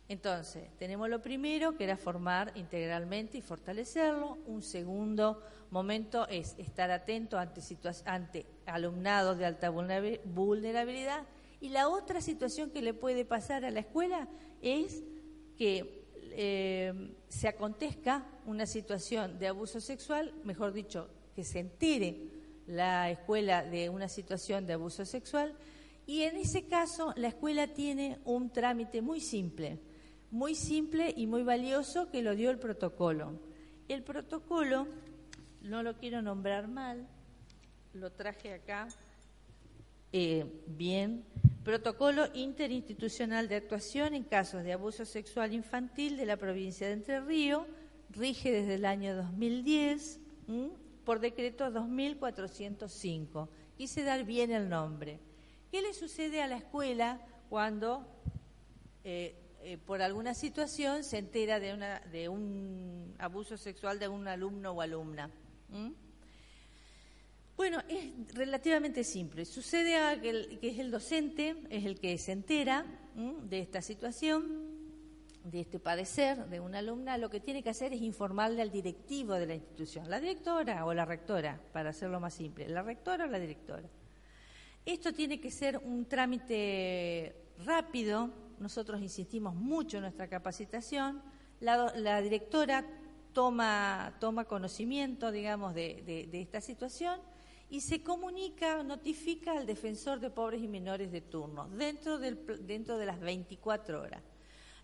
Entonces, tenemos lo primero, que era formar integralmente y fortalecerlo. Un segundo momento es estar atento ante, ante alumnados de alta vulnerabilidad. Y la otra situación que le puede pasar a la escuela es que eh, se acontezca una situación de abuso sexual, mejor dicho, que se entere la escuela de una situación de abuso sexual, y en ese caso la escuela tiene un trámite muy simple, muy simple y muy valioso que lo dio el protocolo. El protocolo, no lo quiero nombrar mal, lo traje acá eh, bien. Protocolo interinstitucional de actuación en casos de abuso sexual infantil de la provincia de Entre Ríos, rige desde el año 2010 por decreto 2405. Quise dar bien el nombre. ¿Qué le sucede a la escuela cuando eh, eh, por alguna situación se entera de, una, de un abuso sexual de un alumno o alumna? Bueno, es relativamente simple. Sucede que, que, es el docente, es el que se entera de esta situación, de este padecer de una alumna. Lo que tiene que hacer es informarle al directivo de la institución, la directora o la rectora, para hacerlo más simple, la rectora o la directora. Esto tiene que ser un trámite rápido. Nosotros insistimos mucho en nuestra capacitación. La, la directora toma, toma conocimiento, digamos, de esta situación y se comunica, notifica al defensor de pobres y menores de turno dentro, del, dentro de las 24 horas.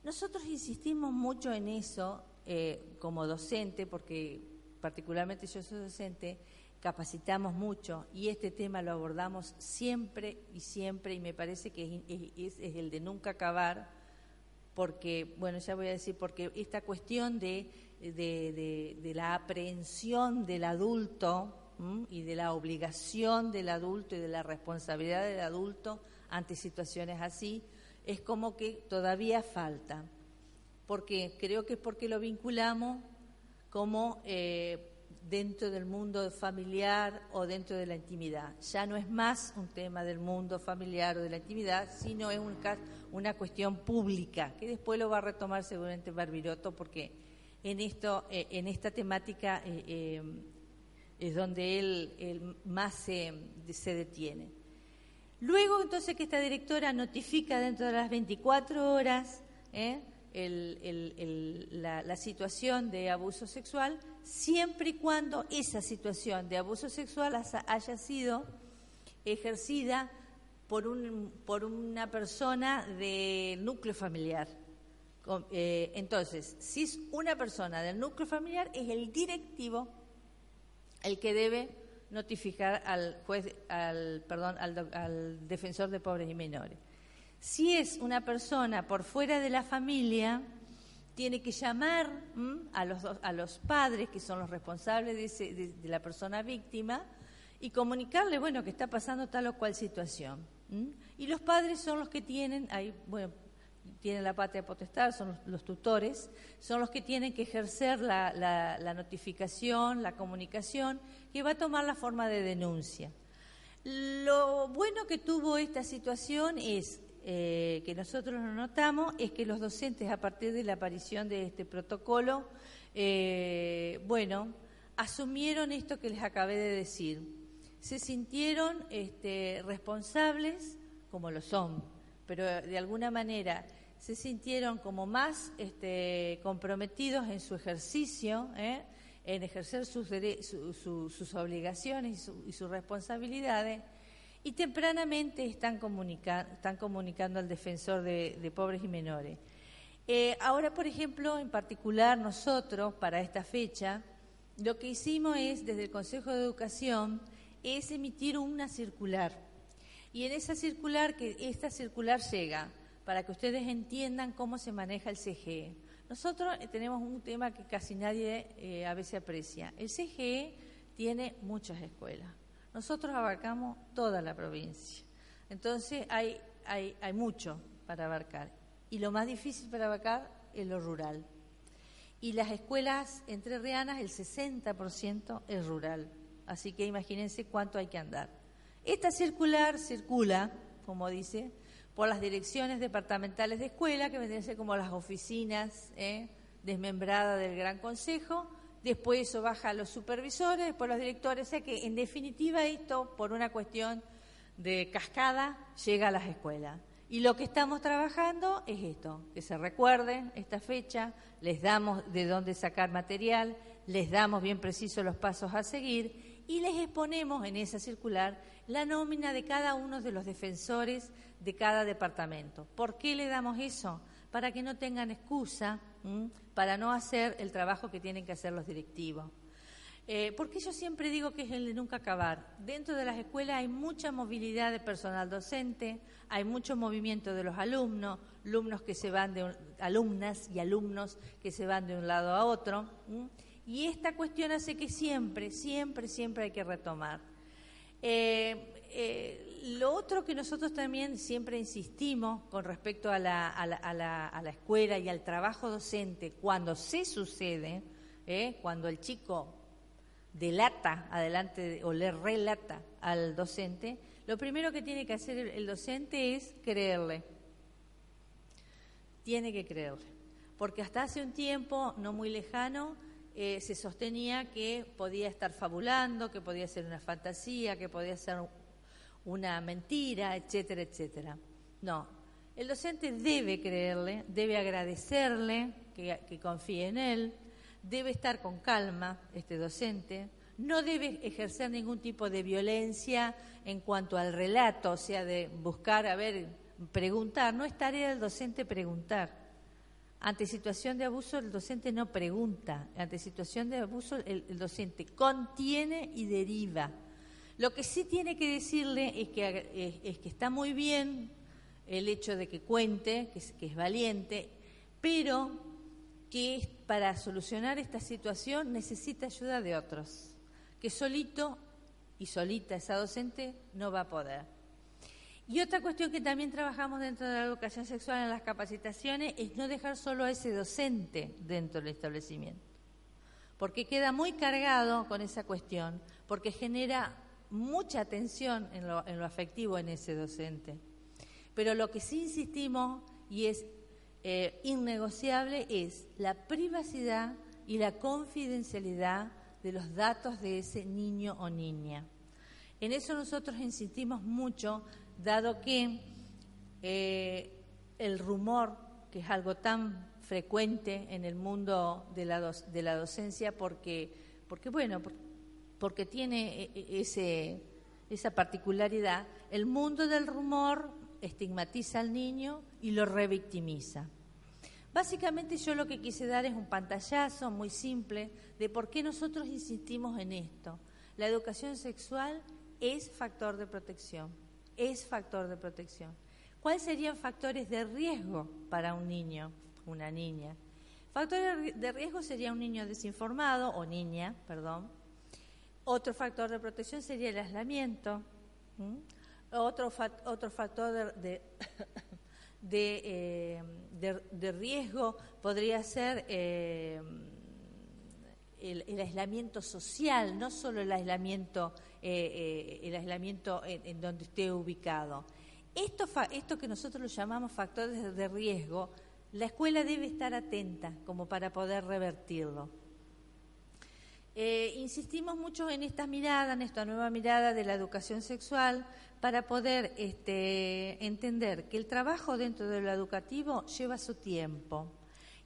Nosotros insistimos mucho en eso eh, como docente, porque particularmente yo soy docente, capacitamos mucho y este tema lo abordamos siempre y siempre y me parece que es, el de nunca acabar, porque, bueno, ya voy a decir, porque esta cuestión de, de la aprehensión del adulto, y de la obligación del adulto y de la responsabilidad del adulto ante situaciones así, es como que todavía falta. Porque creo que es porque lo vinculamos como eh, dentro del mundo familiar o dentro de la intimidad. Ya no es más un tema del mundo familiar o de la intimidad, sino es un, una cuestión pública, que después lo va a retomar seguramente Barbiroto, porque en, esto, eh, en esta temática eh, es donde él, más se, detiene. Luego, entonces, que esta directora notifica dentro de las 24 horas ¿eh? la, situación de abuso sexual, siempre y cuando esa situación de abuso sexual haya sido ejercida por, un, por una persona del núcleo familiar. Eh, entonces, si es una persona del núcleo familiar, es el directivo el que debe notificar al juez, al, perdón, al, defensor de pobres y menores. Si es una persona por fuera de la familia, tiene que llamar a, los, a los padres, que son los responsables de, la persona víctima, y comunicarle, bueno, que está pasando tal o cual situación. Y los padres son los que tienen, ahí, bueno, tienen la patria potestad, son los, tutores, son los que tienen que ejercer la, notificación, la comunicación, que va a tomar la forma de denuncia. Lo bueno que tuvo esta situación es, eh, que nosotros lo notamos, es que los docentes, a partir de la aparición de este protocolo, eh, bueno, asumieron esto que les acabé de decir. Se sintieron este, responsables, como lo son, pero de alguna manera se sintieron como más este, comprometidos en su ejercicio, ¿eh? en ejercer sus, sus obligaciones y, sus responsabilidades, y tempranamente están, están comunicando al defensor de, pobres y menores. Eh, ahora, por ejemplo, en particular nosotros, para esta fecha, lo que hicimos es, desde el Consejo de Educación, es emitir una circular. Y en esa circular, que esta circular llega para que ustedes entiendan cómo se maneja el CGE. Nosotros eh, tenemos un tema que casi nadie eh, a veces aprecia. El CGE tiene muchas escuelas. Nosotros abarcamos toda la provincia. Entonces hay, hay, hay mucho para abarcar. Y lo más difícil para abarcar es lo rural. Y las escuelas entrerrianas, el 60% es rural. Así que imagínense cuánto hay que andar. Esta circular circula, como dice, por las direcciones departamentales de escuela, que vendrían a ser como las oficinas ¿eh? desmembradas del Gran Consejo, después eso baja a los supervisores, después los directores, o sea que en definitiva esto, por una cuestión de cascada, llega a las escuelas. Y lo que estamos trabajando es esto, que se recuerden esta fecha, les damos de dónde sacar material, les damos bien preciso los pasos a seguir y les exponemos en esa circular la nómina de cada uno de los defensores de cada departamento. ¿Por qué le damos eso? Para que no tengan excusa para no hacer el trabajo que tienen que hacer los directivos. Eh, porque yo siempre digo que es el de nunca acabar. Dentro de las escuelas hay mucha movilidad de personal docente, hay mucho movimiento de los alumnos, alumnos que se van de alumnas y alumnos que se van de un lado a otro. Y esta cuestión hace que siempre, siempre, siempre hay que retomar. Eh, eh, lo otro que nosotros también siempre insistimos con respecto a la, a la, escuela y al trabajo docente, cuando se sucede, cuando el chico delata adelante o le relata al docente, lo primero que tiene que hacer el, docente es creerle. Tiene que creerle. Porque hasta hace un tiempo, no muy lejano, eh, se sostenía que podía estar fabulando, que podía ser una fantasía, que podía ser una mentira, etcétera, etcétera. No, el docente debe creerle, debe agradecerle que, que confíe en él, debe estar con calma este docente, no debe ejercer ningún tipo de violencia en cuanto al relato, o sea, de buscar, a ver, preguntar. No es tarea del docente preguntar. Ante situación de abuso, el docente no pregunta. Ante situación de abuso, el, docente contiene y deriva. Lo que sí tiene que decirle es que, es, que está muy bien el hecho de que cuente, que que es valiente, pero que para solucionar esta situación necesita ayuda de otros, que solito y solita esa docente no va a poder. Y otra cuestión que también trabajamos dentro de la educación sexual en las capacitaciones es no dejar solo a ese docente dentro del establecimiento, porque queda muy cargado con esa cuestión, porque genera mucha tensión en lo, en lo afectivo en ese docente. Pero lo que sí insistimos y es eh, innegociable es la privacidad y la confidencialidad de los datos de ese niño o niña. En eso nosotros insistimos mucho, dado que eh, el rumor, que es algo tan frecuente en el mundo de la, de la docencia, porque, bueno, porque tiene e, e, ese, esa particularidad, el mundo del rumor estigmatiza al niño y lo revictimiza. Básicamente yo lo que quise dar es un pantallazo muy simple de por qué nosotros insistimos en esto. La educación sexual es factor de protección, es factor de protección. ¿Cuáles serían factores de riesgo para un niño, una niña? Factor de riesgo sería un niño desinformado o niña, perdón. Otro factor de protección sería el aislamiento. Otro, otro factor de, [COUGHS] eh, de, riesgo podría ser eh, el, aislamiento social, no solo el aislamiento, eh, el aislamiento en, donde esté ubicado. Esto, que nosotros lo llamamos factores de riesgo, la escuela debe estar atenta como para poder revertirlo. Eh, insistimos mucho en esta mirada, en esta nueva mirada de la educación sexual, para poder este, entender que el trabajo dentro de lo educativo lleva su tiempo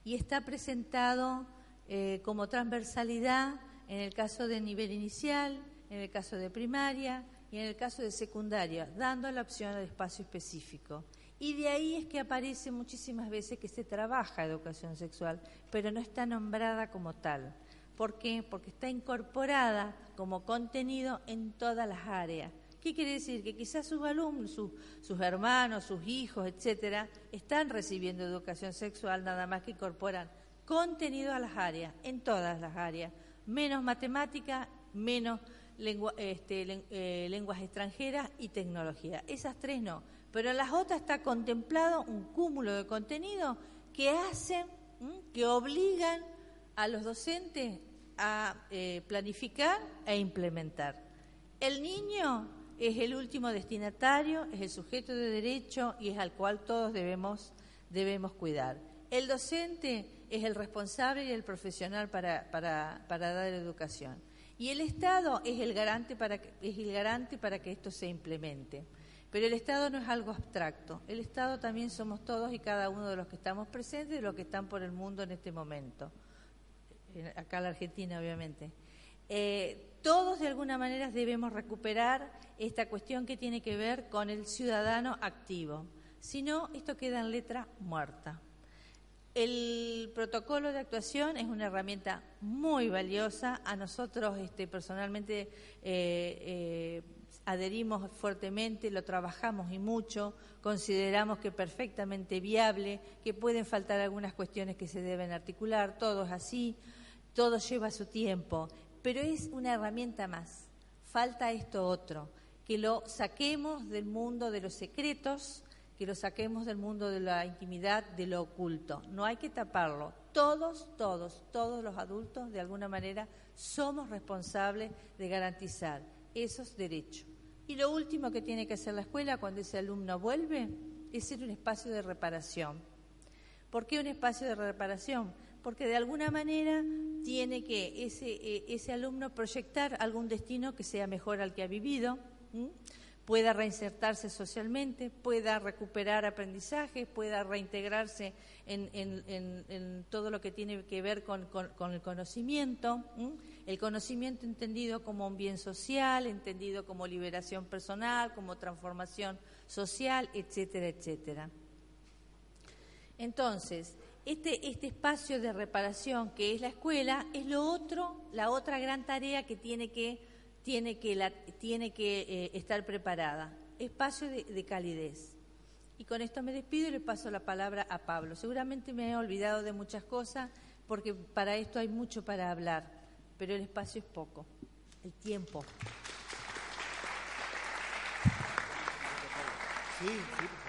y está presentado eh, como transversalidad en el caso de nivel inicial, en el caso de primaria y en el caso de secundaria, dando la opción al espacio específico. Y de ahí es que aparece muchísimas veces que se trabaja educación sexual, pero no está nombrada como tal. ¿Por qué? Porque está incorporada como contenido en todas las áreas. ¿Qué quiere decir? Que quizás sus alumnos, sus, hermanos, sus hijos, etcétera, están recibiendo educación sexual, nada más que incorporan contenido a las áreas, en todas las áreas, menos matemática, menos este, eh, lenguas extranjeras y tecnología. Esas tres no, pero en las otras está contemplado un cúmulo de contenido que hacen, que obligan a los docentes a eh, planificar e implementar. El niño es el último destinatario, es el sujeto de derecho y es al cual todos debemos, debemos cuidar. El docente es el responsable y el profesional para, para, para dar educación. Y el Estado es el, garante para que, es el garante para que esto se implemente. Pero el Estado no es algo abstracto. El Estado también somos todos y cada uno de los que estamos presentes y los que están por el mundo en este momento acá en la Argentina obviamente. Eh, todos de alguna manera debemos recuperar esta cuestión que tiene que ver con el ciudadano activo. Si no, esto queda en letra muerta. El protocolo de actuación es una herramienta muy valiosa. A nosotros este, personalmente eh, eh, adherimos fuertemente, lo trabajamos y mucho, consideramos que perfectamente viable, que pueden faltar algunas cuestiones que se deben articular, todo es así, todo lleva su tiempo, pero es una herramienta más. Falta esto otro, que lo saquemos del mundo de los secretos, que lo saquemos del mundo de la intimidad, de lo oculto. No hay que taparlo. Todos, todos, todos los adultos, de alguna manera, somos responsables de garantizar esos derechos. Y lo último que tiene que hacer la escuela cuando ese alumno vuelve es ser un espacio de reparación. ¿Por qué un espacio de reparación? Porque de alguna manera tiene que ese, eh, ese alumno proyectar algún destino que sea mejor al que ha vivido pueda reinsertarse socialmente, pueda recuperar aprendizaje, pueda reintegrarse en, todo lo que tiene que ver con, el conocimiento, el conocimiento entendido como un bien social, entendido como liberación personal, como transformación social, etcétera, etcétera. Entonces, este, este espacio de reparación que es la escuela es lo otro, la otra gran tarea que tiene que tiene que, la, tiene que eh, estar preparada. Espacio de, calidez. Y con esto me despido y le paso la palabra a Pablo. Seguramente me he olvidado de muchas cosas porque para esto hay mucho para hablar, pero el espacio es poco, el tiempo. Sí, sí.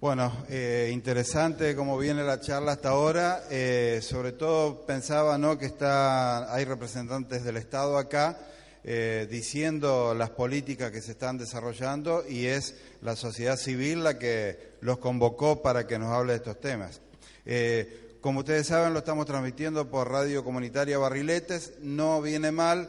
Bueno, eh, interesante cómo viene la charla hasta ahora. Eh, sobre todo pensaba ¿no? que está, hay representantes del Estado acá eh, diciendo las políticas que se están desarrollando y es la sociedad civil la que los convocó para que nos hable de estos temas. como ustedes saben, lo estamos transmitiendo por Radio Comunitaria Barriletes. No viene mal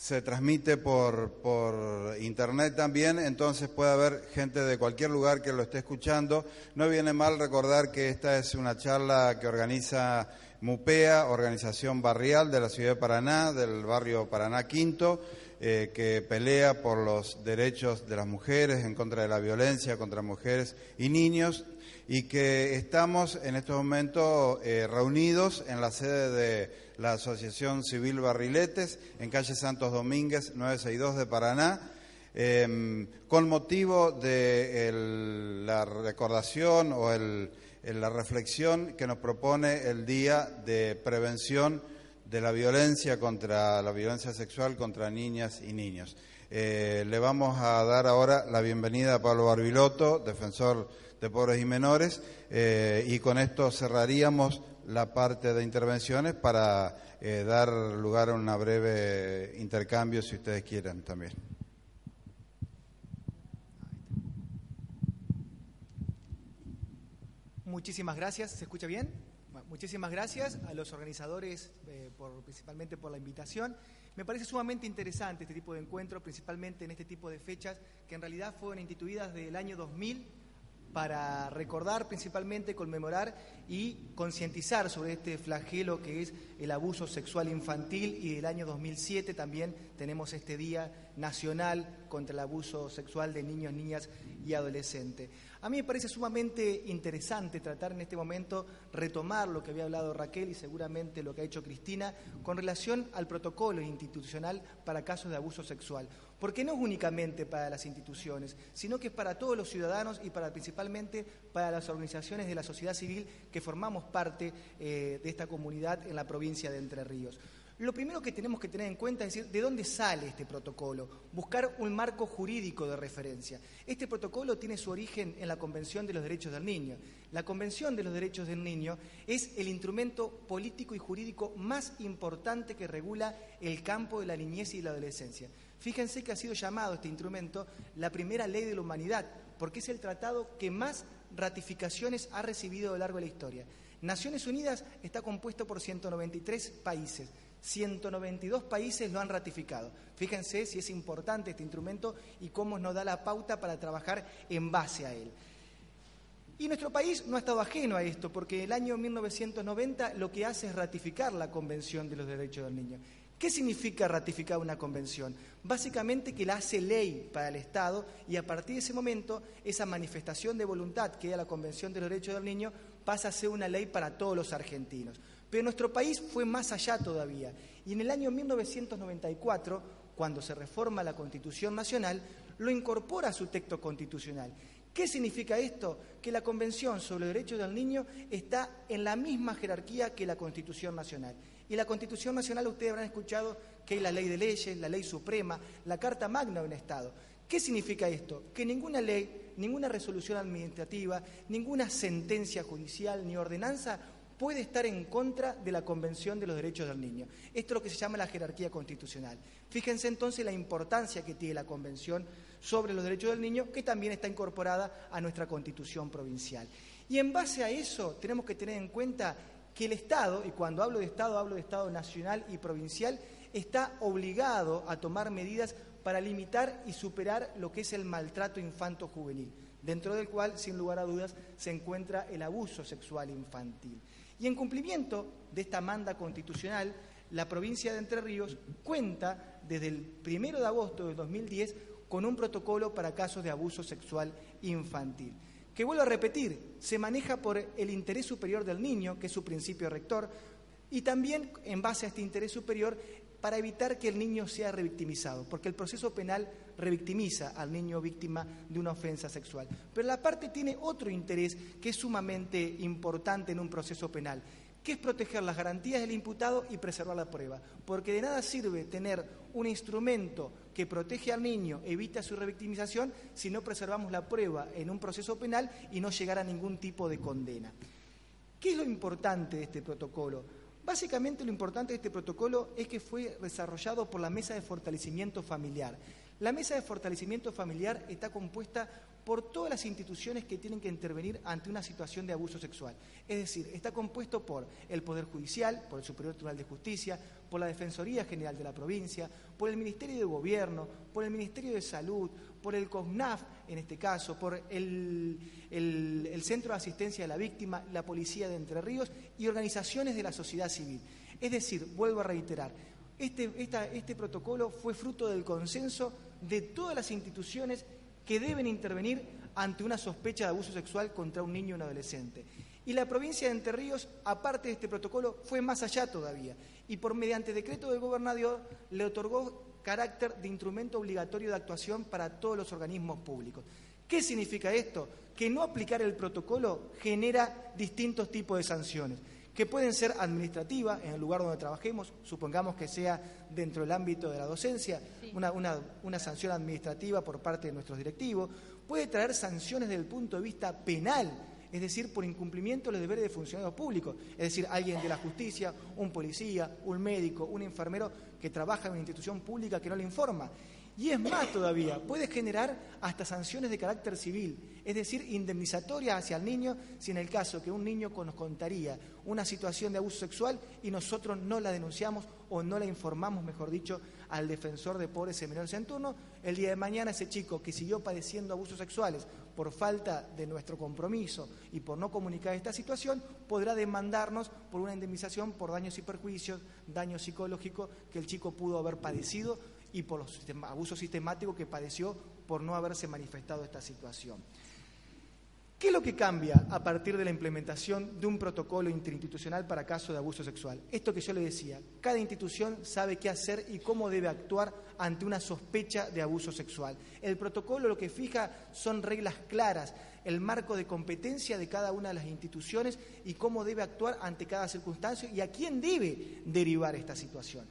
se transmite por, por, internet también, entonces puede haber gente de cualquier lugar que lo esté escuchando. No viene mal recordar que esta es una charla que organiza MUPEA, organización barrial de la ciudad de Paraná, del barrio Paraná Quinto, eh, que pelea por los derechos de las mujeres, en contra de la violencia contra mujeres y niños, y que estamos en estos momentos eh, reunidos en la sede de la Asociación Civil Barriletes, en calle Santos Domínguez, 962 de Paraná, em, con motivo de la recordación o la reflexión que nos propone el Día de Prevención de la Violencia contra la violencia sexual contra niñas y niños. Eh, le vamos a dar ahora la bienvenida a Pablo Barbiloto, defensor de pobres y menores, eh, y con esto cerraríamos la parte de intervenciones para eh, dar lugar a un breve intercambio, si ustedes quieren también. Muchísimas gracias. ¿Se escucha bien? muchísimas gracias a los organizadores, eh, por, principalmente por la invitación. Me parece sumamente interesante este tipo de encuentros, principalmente en este tipo de fechas que en realidad fueron instituidas desde el año 2000 para recordar, principalmente conmemorar y concientizar sobre este flagelo que es el abuso sexual infantil y del año 2007 también tenemos este Día Nacional contra el Abuso Sexual de Niños, Niñas y Adolescentes. A mí me parece sumamente interesante tratar en este momento retomar lo que había hablado Raquel y seguramente lo que ha hecho Cristina con relación al protocolo institucional para casos de abuso sexual porque no es únicamente para las instituciones, sino que es para todos los ciudadanos y para principalmente para las organizaciones de la sociedad civil que formamos parte eh, de esta comunidad en la provincia de Entre Ríos. Lo primero que tenemos que tener en cuenta es decir, de dónde sale este protocolo, buscar un marco jurídico de referencia. Este protocolo tiene su origen en la Convención de los Derechos del Niño. La Convención de los Derechos del Niño es el instrumento político y jurídico más importante que regula el campo de la niñez y la adolescencia. Fíjense que ha sido llamado este instrumento la primera ley de la humanidad, porque es el tratado que más ratificaciones ha recibido a lo largo de la historia. Naciones Unidas está compuesto por 193 países. 192 países lo han ratificado. Fíjense si es importante este instrumento y cómo nos da la pauta para trabajar en base a él. Y nuestro país no ha estado ajeno a esto, porque el año 1990 lo que hace es ratificar la Convención de los Derechos del Niño. ¿Qué significa ratificar una convención? Básicamente que la hace ley para el Estado y a partir de ese momento esa manifestación de voluntad que era la Convención de los Derechos del Niño pasa a ser una ley para todos los argentinos. Pero nuestro país fue más allá todavía y en el año 1994, cuando se reforma la Constitución Nacional, lo incorpora a su texto constitucional. ¿Qué significa esto? Que la Convención sobre los Derechos del Niño está en la misma jerarquía que la Constitución Nacional. Y la Constitución Nacional, ustedes habrán escuchado que hay la ley de leyes, la ley suprema, la Carta Magna de un Estado. ¿Qué significa esto? Que ninguna ley, ninguna resolución administrativa, ninguna sentencia judicial ni ordenanza puede estar en contra de la Convención de los Derechos del Niño. Esto es lo que se llama la jerarquía constitucional. Fíjense entonces la importancia que tiene la Convención sobre los Derechos del Niño, que también está incorporada a nuestra Constitución provincial. Y en base a eso tenemos que tener en cuenta que el Estado, y cuando hablo de Estado hablo de Estado nacional y provincial, está obligado a tomar medidas para limitar y superar lo que es el maltrato infanto-juvenil, dentro del cual, sin lugar a dudas, se encuentra el abuso sexual infantil. Y en cumplimiento de esta manda constitucional, la provincia de Entre Ríos cuenta desde el 1 de agosto de 2010 con un protocolo para casos de abuso sexual infantil. Que vuelvo a repetir, se maneja por el interés superior del niño, que es su principio rector, y también en base a este interés superior para evitar que el niño sea revictimizado, porque el proceso penal revictimiza al niño víctima de una ofensa sexual. Pero la parte tiene otro interés que es sumamente importante en un proceso penal, que es proteger las garantías del imputado y preservar la prueba. Porque de nada sirve tener un instrumento que protege al niño, evita su revictimización, si no preservamos la prueba en un proceso penal y no llegar a ningún tipo de condena. ¿Qué es lo importante de este protocolo? Básicamente lo importante de este protocolo es que fue desarrollado por la Mesa de Fortalecimiento Familiar. La Mesa de Fortalecimiento Familiar está compuesta por todas las instituciones que tienen que intervenir ante una situación de abuso sexual. Es decir, está compuesto por el Poder Judicial, por el Superior Tribunal de Justicia, por la Defensoría General de la provincia, por el Ministerio de Gobierno, por el Ministerio de Salud, por el COSNAF, en este caso, por el, Centro de Asistencia a la Víctima, la Policía de Entre Ríos y organizaciones de la sociedad civil. Es decir, vuelvo a reiterar, este, este protocolo fue fruto del consenso de todas las instituciones que deben intervenir ante una sospecha de abuso sexual contra un niño o un adolescente. Y la provincia de Entre Ríos, aparte de este protocolo, fue más allá todavía y por mediante decreto del gobernador le otorgó carácter de instrumento obligatorio de actuación para todos los organismos públicos. ¿Qué significa esto? Que no aplicar el protocolo genera distintos tipos de sanciones que pueden ser administrativas en el lugar donde trabajemos, supongamos que sea dentro del ámbito de la docencia, una, sanción administrativa por parte de nuestros directivos, puede traer sanciones desde el punto de vista penal, es decir, por incumplimiento de los deberes de funcionarios públicos, es decir, alguien de la justicia, un policía, un médico, un enfermero que trabaja en una institución pública que no le informa. Y es más todavía, puede generar hasta sanciones de carácter civil, es decir, indemnizatorias hacia el niño si en el caso que un niño nos contaría una situación de abuso sexual y nosotros no la denunciamos o no la informamos, mejor dicho, al defensor de pobres y menores en turno, el día de mañana ese chico que siguió padeciendo abusos sexuales por falta de nuestro compromiso y por no comunicar esta situación, podrá demandarnos por una indemnización por daños y perjuicios, daño psicológico que el chico pudo haber padecido y por los abusos sistemáticos que padeció por no haberse manifestado esta situación. ¿Qué es lo que cambia a partir de la implementación de un protocolo interinstitucional para casos de abuso sexual? Esto que yo le decía, cada institución sabe qué hacer y cómo debe actuar ante una sospecha de abuso sexual. El protocolo lo que fija son reglas claras, el marco de competencia de cada una de las instituciones y cómo debe actuar ante cada circunstancia y a quién debe derivar esta situación.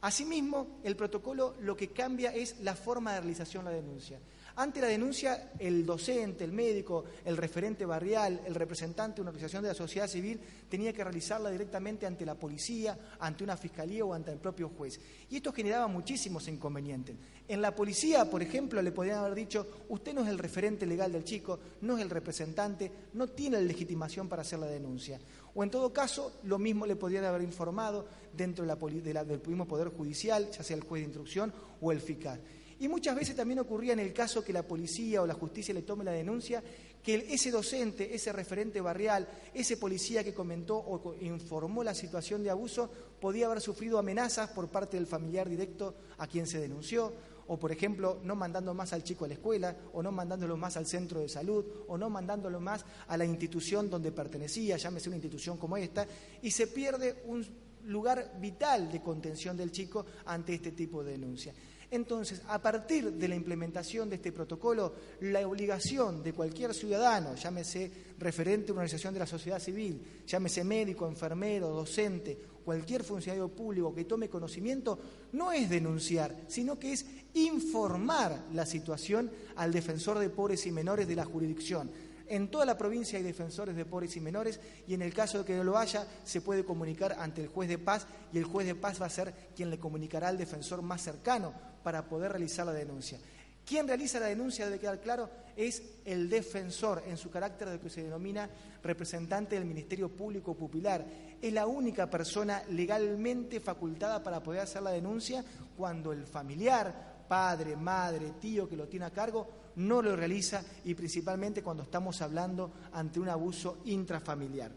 Asimismo, el protocolo lo que cambia es la forma de realización de la denuncia. Ante la denuncia, el docente, el médico, el referente barrial, el representante de una organización de la sociedad civil tenía que realizarla directamente ante la policía, ante una fiscalía o ante el propio juez. Y esto generaba muchísimos inconvenientes. En la policía, por ejemplo, le podían haber dicho, usted no es el referente legal del chico, no es el representante, no tiene la legitimación para hacer la denuncia. O en todo caso, lo mismo le podrían haber informado dentro del mismo Poder Judicial, ya sea el juez de instrucción o el fiscal. Y muchas veces también ocurría en el caso que la policía o la justicia le tome la denuncia, que ese docente, ese referente barrial, ese policía que comentó o informó la situación de abuso, podía haber sufrido amenazas por parte del familiar directo a quien se denunció, o por ejemplo, no mandando más al chico a la escuela, o no mandándolo más al centro de salud, o no mandándolo más a la institución donde pertenecía, llámese una institución como esta, y se pierde un lugar vital de contención del chico ante este tipo de denuncia. Entonces, a partir de la implementación de este protocolo, la obligación de cualquier ciudadano, llámese referente a una organización de la sociedad civil, llámese médico, enfermero, docente, cualquier funcionario público que tome conocimiento, no es denunciar, sino que es informar la situación al defensor de pobres y menores de la jurisdicción en toda la provincia hay defensores de pobres y menores y en el caso de que no lo haya, se puede comunicar ante el juez de paz y el juez de paz va a ser quien le comunicará al defensor más cercano para poder realizar la denuncia. Quien realiza la denuncia, debe quedar claro, es el defensor en su carácter de que se denomina representante del Ministerio Público Pupilar. Es la única persona legalmente facultada para poder hacer la denuncia cuando el familiar, padre, madre, tío que lo tiene a cargo, no lo realiza y principalmente cuando estamos hablando ante un abuso intrafamiliar.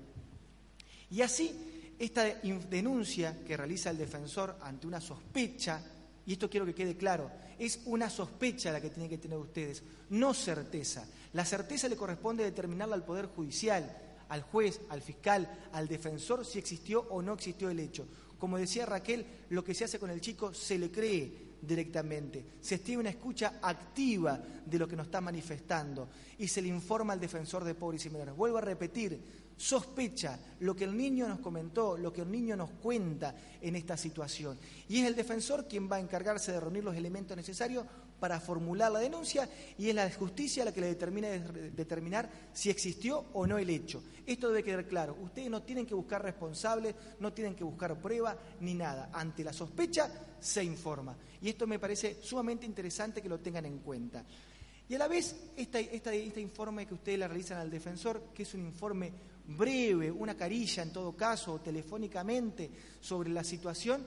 Y así, esta denuncia que realiza el defensor ante una sospecha, y esto quiero que quede claro, es una sospecha la que tienen que tener ustedes, no certeza. La certeza le corresponde determinarla al Poder Judicial, al juez, al fiscal, al defensor, si existió o no existió el hecho. Como decía Raquel, lo que se hace con el chico se le cree, directamente. Se estima una escucha activa de lo que nos está manifestando y se le informa al defensor de pobres y menores. Vuelvo a repetir, sospecha lo que el niño nos comentó, lo que el niño nos cuenta en esta situación. Y es el defensor quien va a encargarse de reunir los elementos necesarios para formular la denuncia y es la justicia la que le determina determinar si existió o no el hecho. Esto debe quedar claro. Ustedes no tienen que buscar responsables, no tienen que buscar prueba ni nada. Ante la sospecha se informa. Y esto me parece sumamente interesante que lo tengan en cuenta. Y a la vez, este informe que ustedes le realizan al defensor, que es un informe breve, una carilla en todo caso, telefónicamente sobre la situación,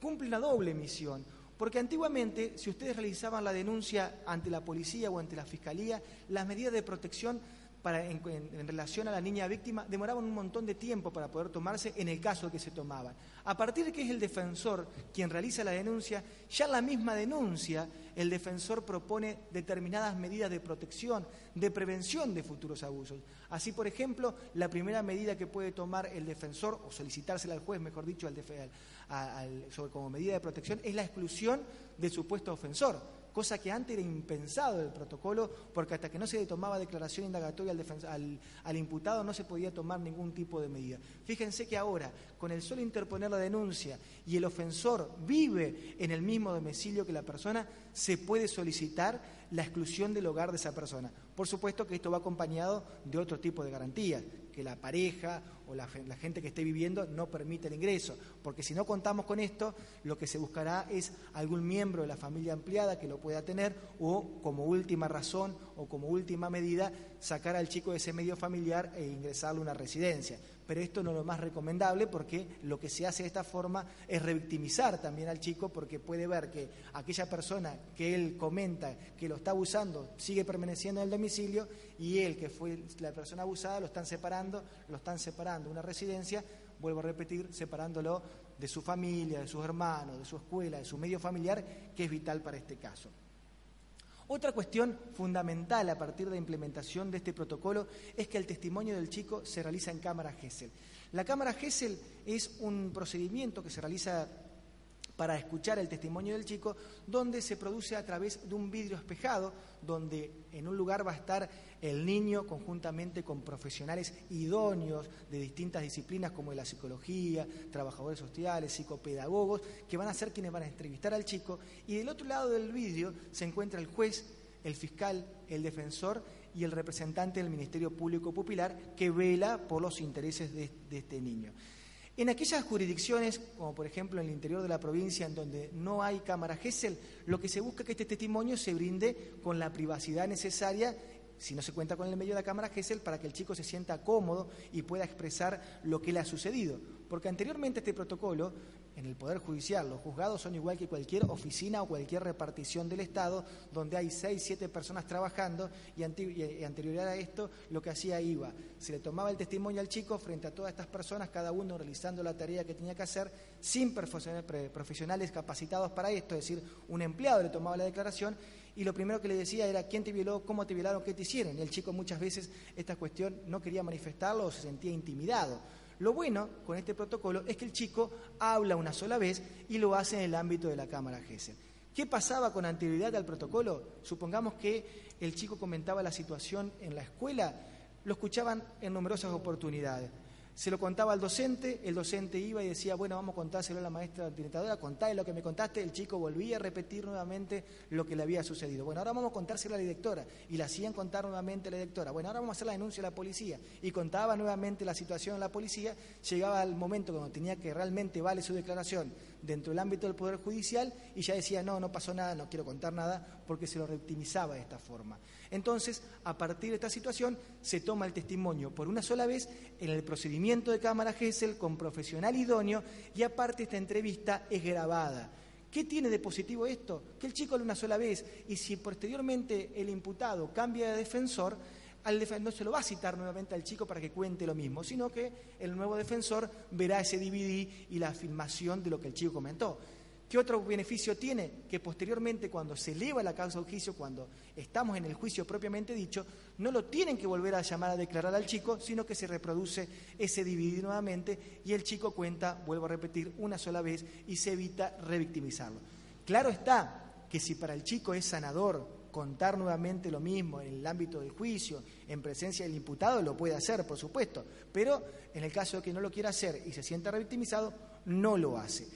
cumple una doble misión. Porque antiguamente, si ustedes realizaban la denuncia ante la policía o ante la fiscalía, las medidas de protección en, relación a la niña víctima demoraban un montón de tiempo para poder tomarse en el caso que se tomaban. A partir de que es el defensor quien realiza la denuncia, ya la misma denuncia, el defensor propone determinadas medidas de protección, de prevención de futuros abusos. Así, por ejemplo, la primera medida que puede tomar el defensor, o solicitársela al juez, mejor dicho, al, sobre, como medida de protección, es la exclusión del supuesto ofensor cosa que antes era impensado del protocolo, porque hasta que no se le tomaba declaración indagatoria al, al, imputado no se podía tomar ningún tipo de medida. Fíjense que ahora, con el solo interponer la denuncia y el ofensor vive en el mismo domicilio que la persona, se puede solicitar la exclusión del hogar de esa persona. Por supuesto que esto va acompañado de otro tipo de garantías, que la pareja o la, gente que esté viviendo no permite el ingreso, porque si no contamos con esto, lo que se buscará es algún miembro de la familia ampliada que lo pueda tener o como última razón o como última medida sacar al chico de ese medio familiar e ingresarlo a una residencia pero esto no es lo más recomendable porque lo que se hace de esta forma es revictimizar también al chico porque puede ver que aquella persona que él comenta que lo está abusando sigue permaneciendo en el domicilio y él que fue la persona abusada lo están separando, lo están separando una residencia, vuelvo a repetir, separándolo de su familia, de sus hermanos, de su escuela, de su medio familiar, que es vital para este caso. Otra cuestión fundamental a partir de la implementación de este protocolo es que el testimonio del chico se realiza en cámara GESEL. La cámara GESEL es un procedimiento que se realiza para escuchar el testimonio del chico, donde se produce a través de un vidrio espejado, donde en un lugar va a estar el niño conjuntamente con profesionales idóneos de distintas disciplinas como la psicología, trabajadores sociales, psicopedagogos, que van a ser quienes van a entrevistar al chico, y del otro lado del vidrio se encuentra el juez, el fiscal, el defensor y el representante del Ministerio Público Popular que vela por los intereses de, de este niño. En aquellas jurisdicciones, como por ejemplo en el interior de la provincia, en donde no hay cámara GESEL, lo que se busca es que este testimonio se brinde con la privacidad necesaria, si no se cuenta con el medio de la cámara GESEL, para que el chico se sienta cómodo y pueda expresar lo que le ha sucedido. Porque anteriormente este protocolo en el Poder Judicial, los juzgados son igual que cualquier oficina o cualquier repartición del Estado, donde hay seis, siete personas trabajando y, anterior a esto lo que hacía iba, se le tomaba el testimonio al chico frente a todas estas personas, cada uno realizando la tarea que tenía que hacer, sin profesionales capacitados para esto, es decir, un empleado le tomaba la declaración y lo primero que le decía era quién te violó, cómo te violaron, qué te hicieron. Y el chico muchas veces esta cuestión no quería manifestarlo o se sentía intimidado. Lo bueno con este protocolo es que el chico habla una sola vez y lo hace en el ámbito de la Cámara GESEL. ¿Qué pasaba con anterioridad al protocolo? Supongamos que el chico comentaba la situación en la escuela, lo escuchaban en numerosas oportunidades. Se lo contaba al docente, el docente iba y decía, bueno, vamos a contárselo a la maestra orientadora, contále lo que me contaste, el chico volvía a repetir nuevamente lo que le había sucedido. Bueno, ahora vamos a contárselo a la directora, y la hacían contar nuevamente a la directora. Bueno, ahora vamos a hacer la denuncia a la policía, y contaba nuevamente la situación a la policía, llegaba el momento cuando tenía que realmente vale su declaración dentro del ámbito del Poder Judicial, y ya decía, no, no pasó nada, no quiero contar nada, porque se lo victimizaba de esta forma. Entonces, a partir de esta situación, se toma el testimonio por una sola vez en el procedimiento de Cámara GESEL con profesional idóneo y aparte esta entrevista es grabada. ¿Qué tiene de positivo esto? Que el chico lo una sola vez y si posteriormente el imputado cambia de defensor, al no se lo va a citar nuevamente al chico para que cuente lo mismo, sino que el nuevo defensor verá ese DVD y la afirmación de lo que el chico comentó. ¿Qué otro beneficio tiene? Que posteriormente, cuando se eleva la causa de juicio, cuando estamos en el juicio propiamente dicho, no lo tienen que volver a llamar a declarar al chico, sino que se reproduce ese dividir nuevamente y el chico cuenta, vuelvo a repetir, una sola vez y se evita revictimizarlo. Claro está que si para el chico es sanador contar nuevamente lo mismo en el ámbito del juicio, en presencia del imputado, lo puede hacer, por supuesto, pero en el caso de que no lo quiera hacer y se sienta revictimizado, no lo hace.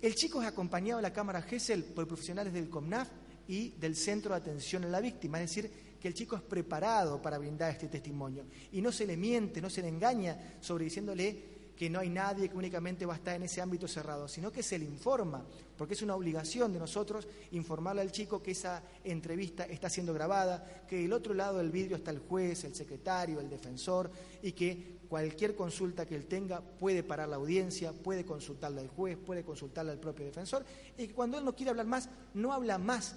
El chico es acompañado a la Cámara GESEL por profesionales del COMNAF y del Centro de Atención a la Víctima, es decir, que el chico es preparado para brindar este testimonio. Y no se le miente, no se le engaña sobre diciéndole que no hay nadie que únicamente va a estar en ese ámbito cerrado, sino que se le informa, porque es una obligación de nosotros informarle al chico que esa entrevista está siendo grabada, que del otro lado del vidrio está el juez, el secretario, el defensor, y que cualquier consulta que él tenga puede parar la audiencia, puede consultarla al juez, puede consultarla al propio defensor, y que cuando él no quiere hablar más, no habla más,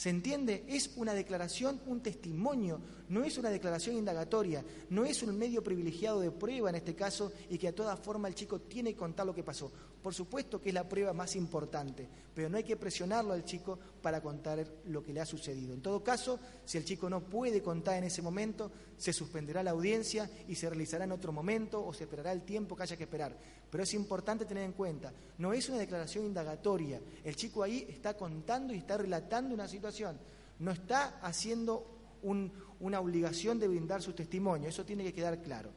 ¿Se entiende? Es una declaración, un testimonio, no es una declaración indagatoria, no es un medio privilegiado de prueba en este caso y que a toda forma el chico tiene que contar lo que pasó. Por supuesto que es la prueba más importante, pero no hay que presionarlo al chico para contar lo que le ha sucedido. En todo caso, si el chico no puede contar en ese momento, se suspenderá la audiencia y se realizará en otro momento o se esperará el tiempo que haya que esperar. Pero es importante tener en cuenta, no es una declaración indagatoria, el chico ahí está contando y está relatando una situación, no está haciendo una obligación de brindar su testimonio, eso tiene que quedar claro.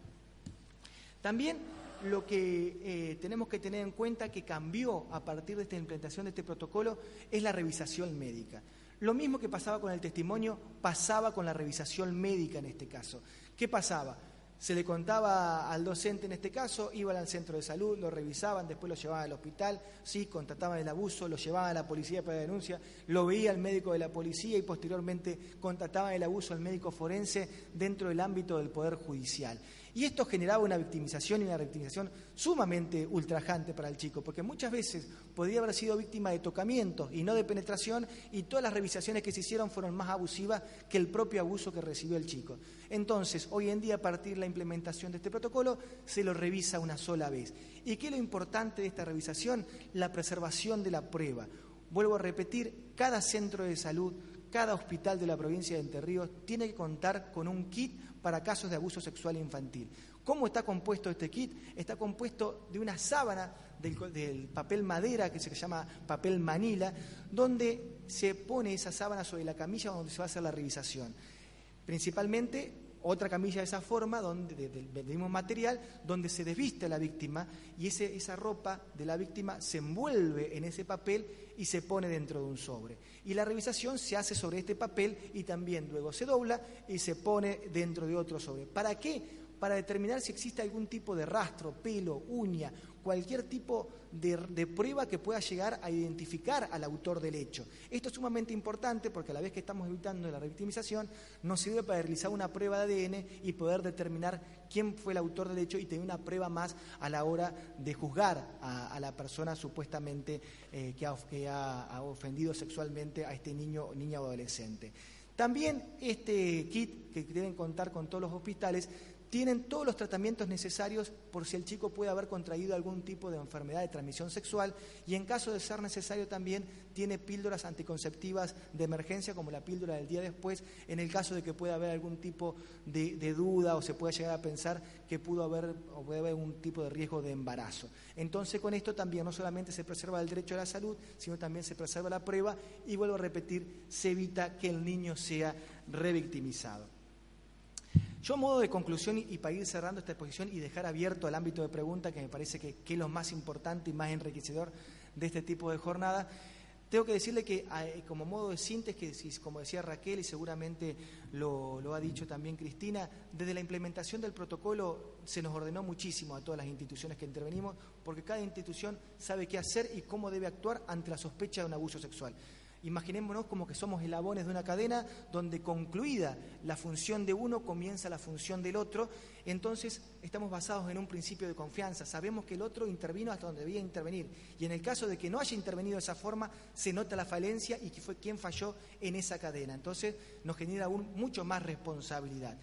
También lo que eh, tenemos que tener en cuenta que cambió a partir de esta implementación de este protocolo es la revisación médica. Lo mismo que pasaba con el testimonio pasaba con la revisación médica en este caso. ¿Qué pasaba? Se le contaba al docente en este caso, iban al centro de salud, lo revisaban, después lo llevaban al hospital, sí, constataban el abuso, lo llevaban a la policía para denuncia, lo veía el médico de la policía y posteriormente contataban el abuso al médico forense dentro del ámbito del Poder Judicial. Y esto generaba una victimización y una victimización sumamente ultrajante para el chico, porque muchas veces podría haber sido víctima de tocamiento y no de penetración, y todas las revisaciones que se hicieron fueron más abusivas que el propio abuso que recibió el chico. Entonces, hoy en día, a partir de la implementación de este protocolo, se lo revisa una sola vez. ¿Y qué es lo importante de esta revisación? La preservación de la prueba. Vuelvo a repetir, cada centro de salud, cada hospital de la provincia de Entre Ríos tiene que contar con un kit para casos de abuso sexual infantil. ¿Cómo está compuesto este kit? Está compuesto de una sábana del, papel madera que se llama papel manila, donde se pone esa sábana sobre la camilla donde se va a hacer la revisación. Principalmente otra camilla de esa forma, donde, del mismo material, donde se desviste a la víctima y ese, esa ropa de la víctima se envuelve en ese papel y se pone dentro de un sobre. Y la revisación se hace sobre este papel y también luego se dobla y se pone dentro de otro sobre. ¿Para qué? para determinar si existe algún tipo de rastro, pelo, uña, cualquier tipo de, prueba que pueda llegar a identificar al autor del hecho. Esto es sumamente importante porque a la vez que estamos evitando la revictimización, nos sirve para realizar una prueba de ADN y poder determinar quién fue el autor del hecho y tener una prueba más a la hora de juzgar a, la persona supuestamente eh, que, ha, ha ofendido sexualmente a este niño niña o adolescente. También este kit que deben contar con todos los hospitales tienen todos los tratamientos necesarios por si el chico puede haber contraído algún tipo de enfermedad de transmisión sexual y en caso de ser necesario también tiene píldoras anticonceptivas de emergencia como la píldora del día después en el caso de que pueda haber algún tipo de, duda o se pueda llegar a pensar que pudo haber o puede haber un tipo de riesgo de embarazo. Entonces con esto también no solamente se preserva el derecho a la salud, sino también se preserva la prueba y vuelvo a repetir, se evita que el niño sea revictimizado. Yo, a modo de conclusión y para ir cerrando esta exposición y dejar abierto el ámbito de pregunta, que me parece que, es lo más importante y más enriquecedor de este tipo de jornada, tengo que decirle que eh, como modo de síntesis, como decía Raquel y seguramente lo, lo, ha dicho también Cristina, desde la implementación del protocolo se nos ordenó muchísimo a todas las instituciones que intervenimos, porque cada institución sabe qué hacer y cómo debe actuar ante la sospecha de un abuso sexual. Imaginémonos como que somos eslabones de una cadena donde concluida la función de uno comienza la función del otro. Entonces estamos basados en un principio de confianza. Sabemos que el otro intervino hasta donde debía intervenir. Y en el caso de que no haya intervenido de esa forma, se nota la falencia y que fue quien falló en esa cadena. Entonces nos genera aún mucho más responsabilidad.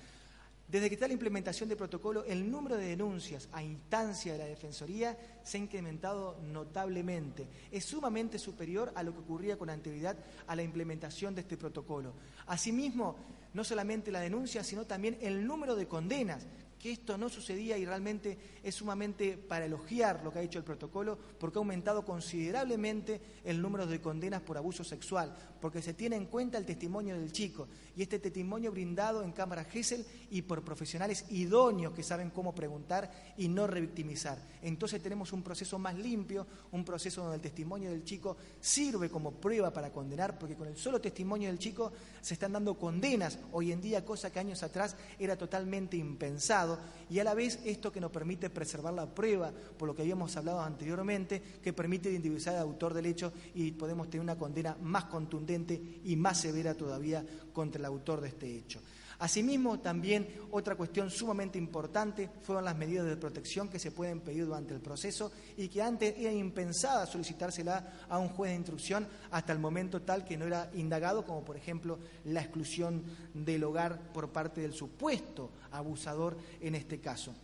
Desde que está la implementación del protocolo, el número de denuncias a instancia de la Defensoría se ha incrementado notablemente. Es sumamente superior a lo que ocurría con anterioridad a la implementación de este protocolo. Asimismo, no solamente la denuncia, sino también el número de condenas que esto no sucedía y realmente es sumamente para elogiar lo que ha hecho el protocolo porque ha aumentado considerablemente el número de condenas por abuso sexual, porque se tiene en cuenta el testimonio del chico y este testimonio brindado en cámara GESEL y por profesionales idóneos que saben cómo preguntar y no revictimizar. Entonces tenemos un proceso más limpio, un proceso donde el testimonio del chico sirve como prueba para condenar, porque con el solo testimonio del chico se están dando condenas hoy en día, cosa que años atrás era totalmente impensado y a la vez esto que nos permite preservar la prueba, por lo que habíamos hablado anteriormente, que permite individualizar al autor del hecho y podemos tener una condena más contundente y más severa todavía contra el autor de este hecho. Asimismo, también otra cuestión sumamente importante fueron las medidas de protección que se pueden pedir durante el proceso y que antes era impensada solicitársela a un juez de instrucción hasta el momento tal que no era indagado, como por ejemplo la exclusión del hogar por parte del supuesto abusador en este caso.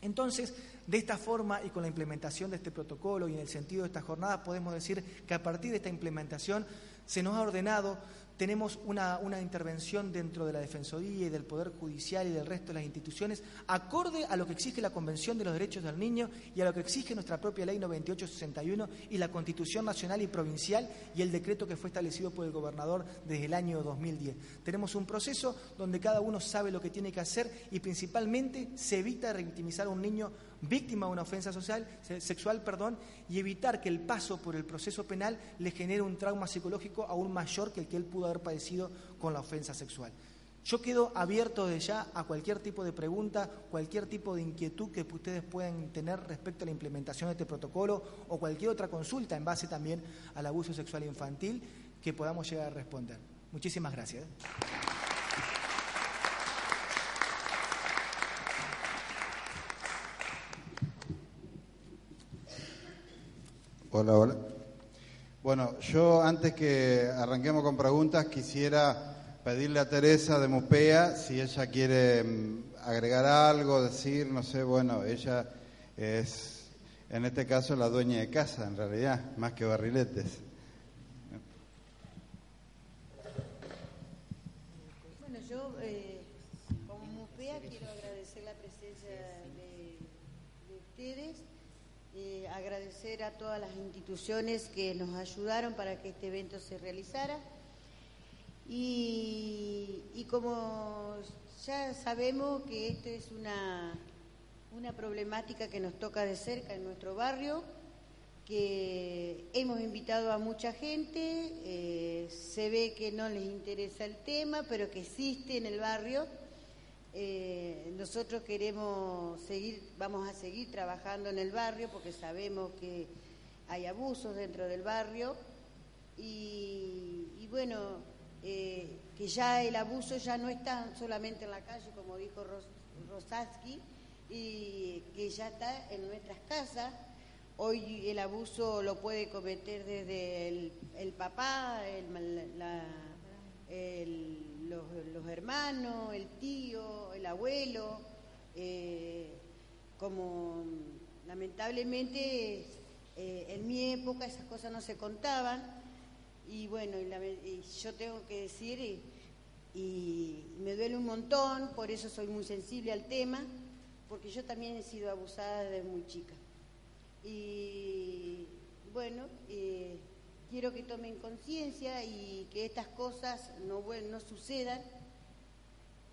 Entonces, de esta forma y con la implementación de este protocolo y en el sentido de esta jornada, podemos decir que a partir de esta implementación se nos ha ordenado tenemos una, intervención dentro de la Defensoría y del Poder Judicial y del resto de las instituciones, acorde a lo que exige la Convención de los Derechos del Niño y a lo que exige nuestra propia Ley 9861 y la Constitución Nacional y Provincial y el decreto que fue establecido por el gobernador desde el año 2010. Tenemos un proceso donde cada uno sabe lo que tiene que hacer y principalmente se evita revictimizar a un niño víctima de una ofensa social, sexual perdón, y evitar que el paso por el proceso penal le genere un trauma psicológico aún mayor que el que él pudo haber padecido con la ofensa sexual. Yo quedo abierto de ya a cualquier tipo de pregunta, cualquier tipo de inquietud que ustedes puedan tener respecto a la implementación de este protocolo o cualquier otra consulta en base también al abuso sexual infantil que podamos llegar a responder. Muchísimas gracias. Hola, hola. Bueno, yo antes que arranquemos con preguntas quisiera pedirle a Teresa de Mupea si ella quiere mm, agregar algo, decir, no sé, bueno, ella es en este caso la dueña de casa en realidad, más que barriletes. A todas las instituciones que nos ayudaron para que este evento se realizara. Y, como ya sabemos que esto es una, una problemática que nos toca de cerca en nuestro barrio, que hemos invitado a mucha gente, eh, se ve que no les interesa el tema, pero que existe en el barrio. Eh, nosotros queremos seguir, vamos a seguir trabajando en el barrio porque sabemos que hay abusos dentro del barrio y, bueno, eh, que ya el abuso ya no está solamente en la calle, como dijo Rosaski, y que ya está en nuestras casas. Hoy el abuso lo puede cometer desde el, papá, los, hermanos, el tío, el abuelo. Eh, como lamentablemente eh, en mi época esas cosas no se contaban y bueno, yo tengo que decir, y, y me duele un montón, por eso soy muy sensible al tema, porque yo también he sido abusada desde muy chica. Y bueno, eh, quiero que tomen conciencia y que estas cosas no, no sucedan.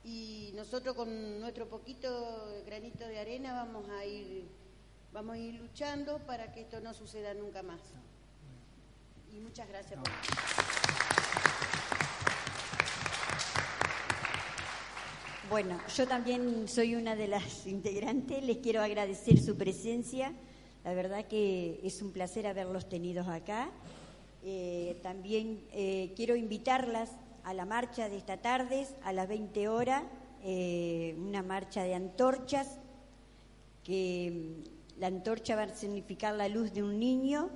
Y nosotros con nuestro poquito granito de arena vamos a ir, vamos a ir luchando para que esto no suceda nunca más. Y muchas gracias por Bueno, yo también soy una de las integrantes, les quiero agradecer su presencia, la verdad que es un placer haberlos tenido acá. Eh, también eh, quiero invitarlas a la marcha de esta tarde, a las 20 horas, eh, una marcha de antorchas, que mm, la antorcha va a significar la luz de un niño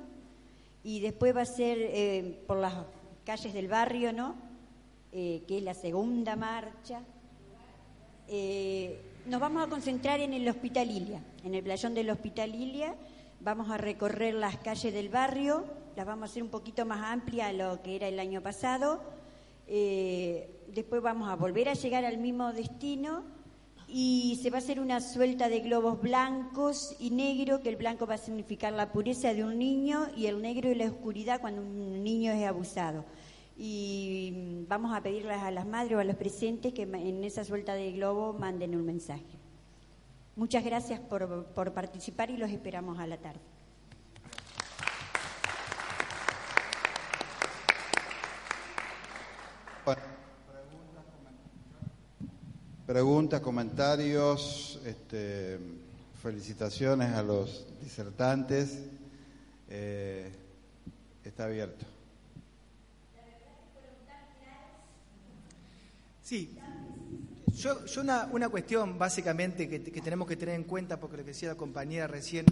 y después va a ser por las calles del barrio, ¿no? que es la segunda marcha nos vamos a concentrar en el Hospital Ilia, en el playón del Hospital Ilia. Vamos a recorrer las calles del barrio, las vamos a hacer un poquito más amplias a lo que era el año pasado. Eh, después vamos a volver a llegar al mismo destino y se va a hacer una suelta de globos blancos y negros, que el blanco va a significar la pureza de un niño y el negro y la oscuridad cuando un niño es abusado y vamos a pedirles a las madres o a los presentes que en esa suelta de globo manden un mensaje. Muchas gracias por, por participar y los esperamos a la tarde. Preguntas, comentarios, este, felicitaciones a los disertantes. Eh, está abierto. Sí, yo, una, cuestión básicamente que, tenemos que tener en cuenta, porque lo que decía la compañera recién,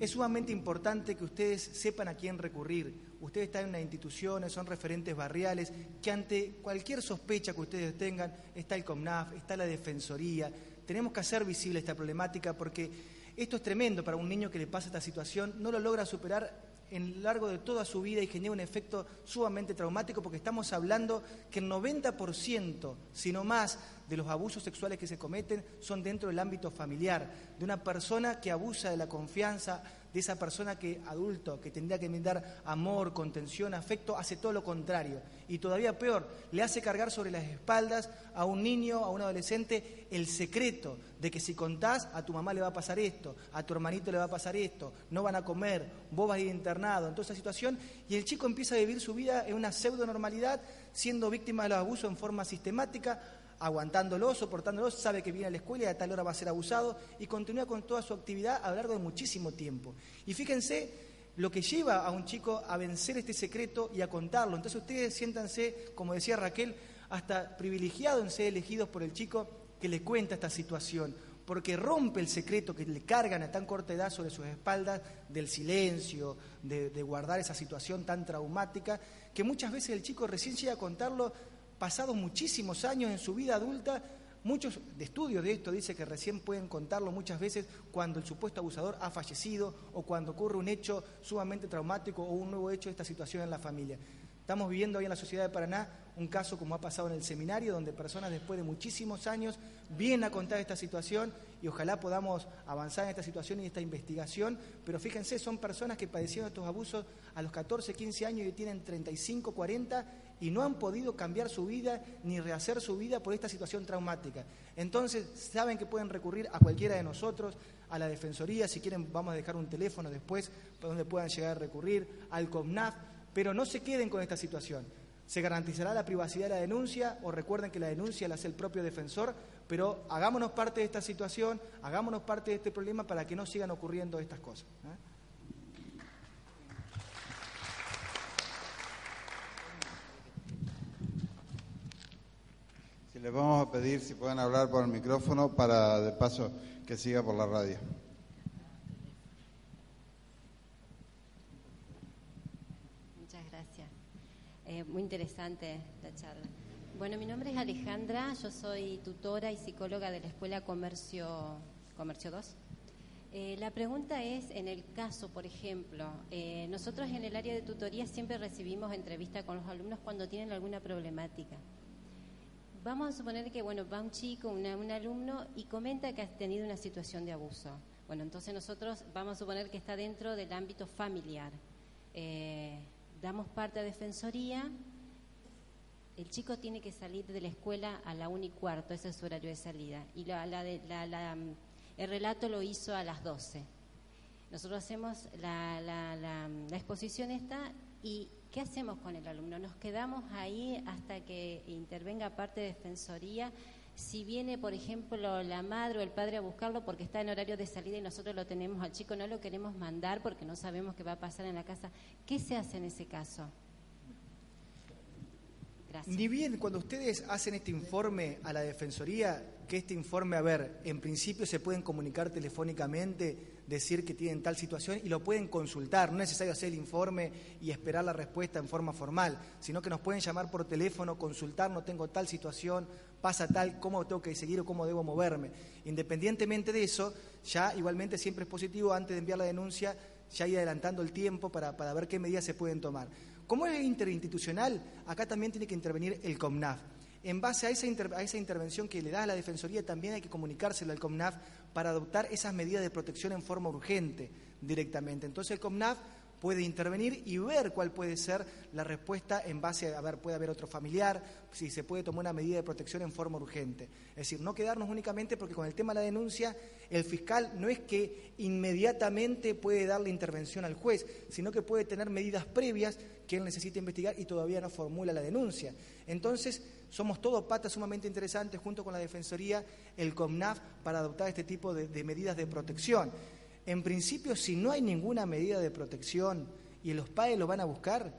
es sumamente importante que ustedes sepan a quién recurrir. Ustedes están en una institución, son referentes barriales, que ante cualquier sospecha que ustedes tengan, está el COMNAF, está la Defensoría. Tenemos que hacer visible esta problemática porque esto es tremendo para un niño que le pasa esta situación, no lo logra superar en lo largo de toda su vida y genera un efecto sumamente traumático porque estamos hablando que el 90%, si no más, de los abusos sexuales que se cometen son dentro del ámbito familiar, de una persona que abusa de la confianza, de esa persona que adulto, que tendría que brindar amor, contención, afecto, hace todo lo contrario. Y todavía peor, le hace cargar sobre las espaldas a un niño, a un adolescente, el secreto de que si contás, a tu mamá le va a pasar esto, a tu hermanito le va a pasar esto, no van a comer, vos vas a ir internado, en toda esa situación, y el chico empieza a vivir su vida en una pseudo normalidad, siendo víctima de los abusos en forma sistemática, aguantándolo, soportándolo, sabe que viene a la escuela y a tal hora va a ser abusado y continúa con toda su actividad a lo largo de muchísimo tiempo. Y fíjense lo que lleva a un chico a vencer este secreto y a contarlo. Entonces ustedes siéntanse, como decía Raquel, hasta privilegiados en ser elegidos por el chico que le cuenta esta situación, porque rompe el secreto que le cargan a tan corta edad sobre sus espaldas del silencio, de, de guardar esa situación tan traumática, que muchas veces el chico recién llega a contarlo pasado muchísimos años en su vida adulta, muchos de estudios de esto dice que recién pueden contarlo muchas veces cuando el supuesto abusador ha fallecido o cuando ocurre un hecho sumamente traumático o un nuevo hecho de esta situación en la familia. Estamos viviendo hoy en la sociedad de Paraná un caso como ha pasado en el seminario, donde personas después de muchísimos años vienen a contar esta situación y ojalá podamos avanzar en esta situación y esta investigación. Pero fíjense, son personas que padecieron estos abusos a los 14, 15 años y tienen 35, 40 y no han podido cambiar su vida ni rehacer su vida por esta situación traumática. Entonces, saben que pueden recurrir a cualquiera de nosotros, a la Defensoría, si quieren vamos a dejar un teléfono después donde puedan llegar a recurrir, al COMNAF, pero no se queden con esta situación. ¿Se garantizará la privacidad de la denuncia o recuerden que la denuncia la hace el propio defensor? Pero hagámonos parte de esta situación, hagámonos parte de este problema para que no sigan ocurriendo estas cosas. ¿eh? Les vamos a pedir si pueden hablar por el micrófono para de paso que siga por la radio. Eh, muy interesante la charla. Bueno, mi nombre es Alejandra, yo soy tutora y psicóloga de la Escuela Comercio, Comercio 2. Eh, la pregunta es, en el caso, por ejemplo, eh, nosotros en el área de tutoría siempre recibimos entrevistas con los alumnos cuando tienen alguna problemática. Vamos a suponer que, bueno, va un chico, un alumno, y comenta que ha tenido una situación de abuso. Bueno, entonces nosotros vamos a suponer que está dentro del ámbito familiar damos parte a defensoría, el chico tiene que salir de la escuela a la una y cuarto, ese es su horario de salida, y la, el relato lo hizo a las 12. Nosotros hacemos la, exposición esta y ¿qué hacemos con el alumno? Nos quedamos ahí hasta que intervenga parte de defensoría. Si viene, por ejemplo, la madre o el padre a buscarlo porque está en horario de salida y nosotros lo tenemos al chico, no lo queremos mandar porque no sabemos qué va a pasar en la casa, ¿qué se hace en ese caso? Gracias. Ni bien cuando ustedes hacen este informe a la Defensoría, que este informe, a ver, en principio se pueden comunicar telefónicamente, decir que tienen tal situación y lo pueden consultar. No es necesario hacer el informe y esperar la respuesta en forma formal, sino que nos pueden llamar por teléfono, consultar, no tengo tal situación, pasa tal, cómo tengo que seguir o cómo debo moverme. Independientemente de eso, ya igualmente siempre es positivo antes de enviar la denuncia, ya ir adelantando el tiempo para, ver qué medidas se pueden tomar. Como es interinstitucional, acá también tiene que intervenir el COMNAF. En base a esa, a intervención que le da a la Defensoría, también hay que comunicárselo al COMNAF para adoptar esas medidas de protección en forma urgente directamente. Entonces el COMNAF puede intervenir y ver cuál puede ser la respuesta en base a, ver, puede haber otro familiar, si se puede tomar una medida de protección en forma urgente. Es decir, no quedarnos únicamente porque con el tema de la denuncia, el fiscal no es que inmediatamente puede darle intervención al juez, sino que puede tener medidas previas que él necesita investigar y todavía no formula la denuncia. Entonces, somos todos patas sumamente interesantes junto con la Defensoría, el COMNAF, para adoptar este tipo de medidas de protección. En principio, si no hay ninguna medida de protección y los padres lo van a buscar,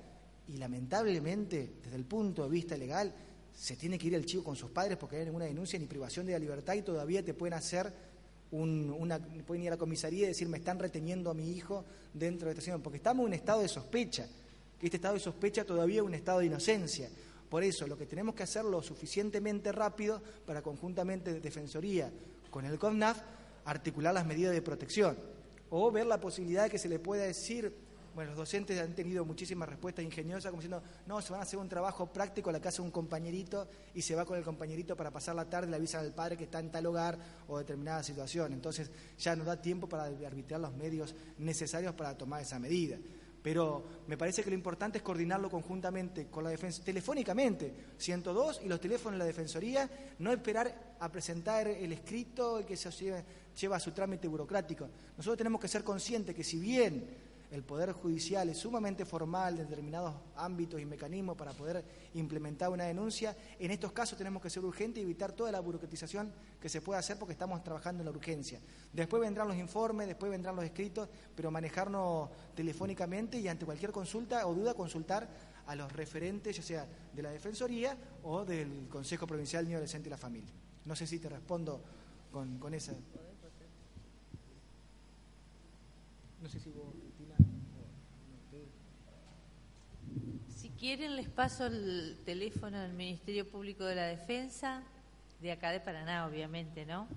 y lamentablemente, desde el punto de vista legal, se tiene que ir el chico con sus padres porque no hay ninguna denuncia ni privación de la libertad y todavía te pueden hacer una, pueden ir a la comisaría y decir me están reteniendo a mi hijo dentro de esta situación, porque estamos en un estado de sospecha, que este estado de sospecha todavía es un estado de inocencia. Por eso, lo que tenemos que hacer lo suficientemente rápido para conjuntamente Defensoría con el CONAF articular las medidas de protección o ver la posibilidad de que se le pueda decir, bueno, los docentes han tenido muchísimas respuestas ingeniosas como diciendo, no, se van a hacer un trabajo práctico a la casa de un compañerito y se va con el compañerito para pasar la tarde, le avisan al padre que está en tal hogar o determinada situación. Entonces ya nos da tiempo para arbitrar los medios necesarios para tomar esa medida. Pero me parece que lo importante es coordinarlo conjuntamente con la defensa, telefónicamente, 102 y los teléfonos de la Defensoría, no esperar a presentar el escrito que se lleva a su trámite burocrático. Nosotros tenemos que ser conscientes que si bien el Poder Judicial es sumamente formal en determinados ámbitos y mecanismos para poder implementar una denuncia. En estos casos tenemos que ser urgentes y evitar toda la burocratización que se pueda hacer porque estamos trabajando en la urgencia. Después vendrán los informes, después vendrán los escritos, pero manejarnos telefónicamente y ante cualquier consulta o duda consultar a los referentes, ya sea de la Defensoría o del Consejo Provincial Niño, Adolescente y la Familia. No sé si te respondo con, con esa. No sé si vos... quieren les paso el teléfono del Ministerio Público de la Defensa, de acá de Paraná, obviamente, ¿no?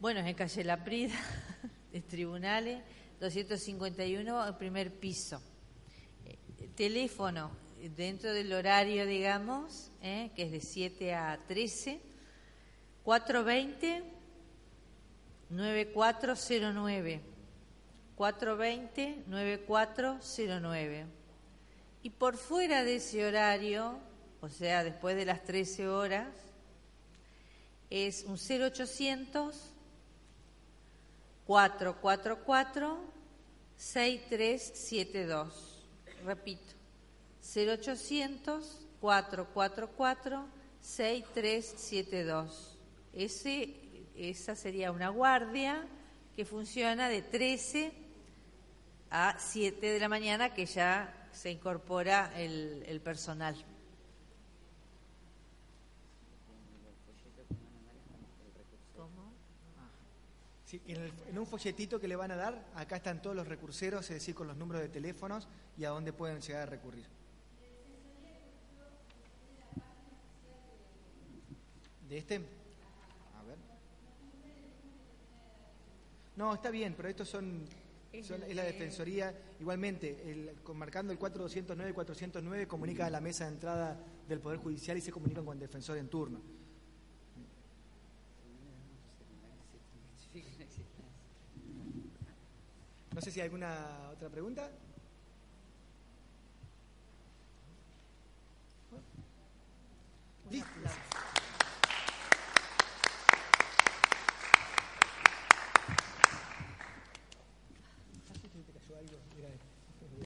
Bueno, es en calle La Prida, [LAUGHS] de tribunales, 251, el primer piso. Eh, teléfono, dentro del horario, digamos, ¿eh? que es de 7 a 13, 420 9409. 420 9409 y por fuera de ese horario, o sea, después de las 13 horas, es un 0800 444 6372. Repito, 0800 444 6372. Ese, esa sería una guardia que funciona de 13 a 7 de la mañana, que ya se incorpora el, el personal. Sí, en, el- en un folletito que le van a dar, acá están todos los recurseros, es decir, con los números de teléfonos y a dónde pueden llegar a recurrir. ¿De este? A ver. No, está bien, pero estos son, es, la Defensoría, igualmente, el, marcando el 409-409, comunica a la mesa de entrada del Poder Judicial y se comunican con el defensor en turno. No sé si hay alguna otra pregunta. Listo.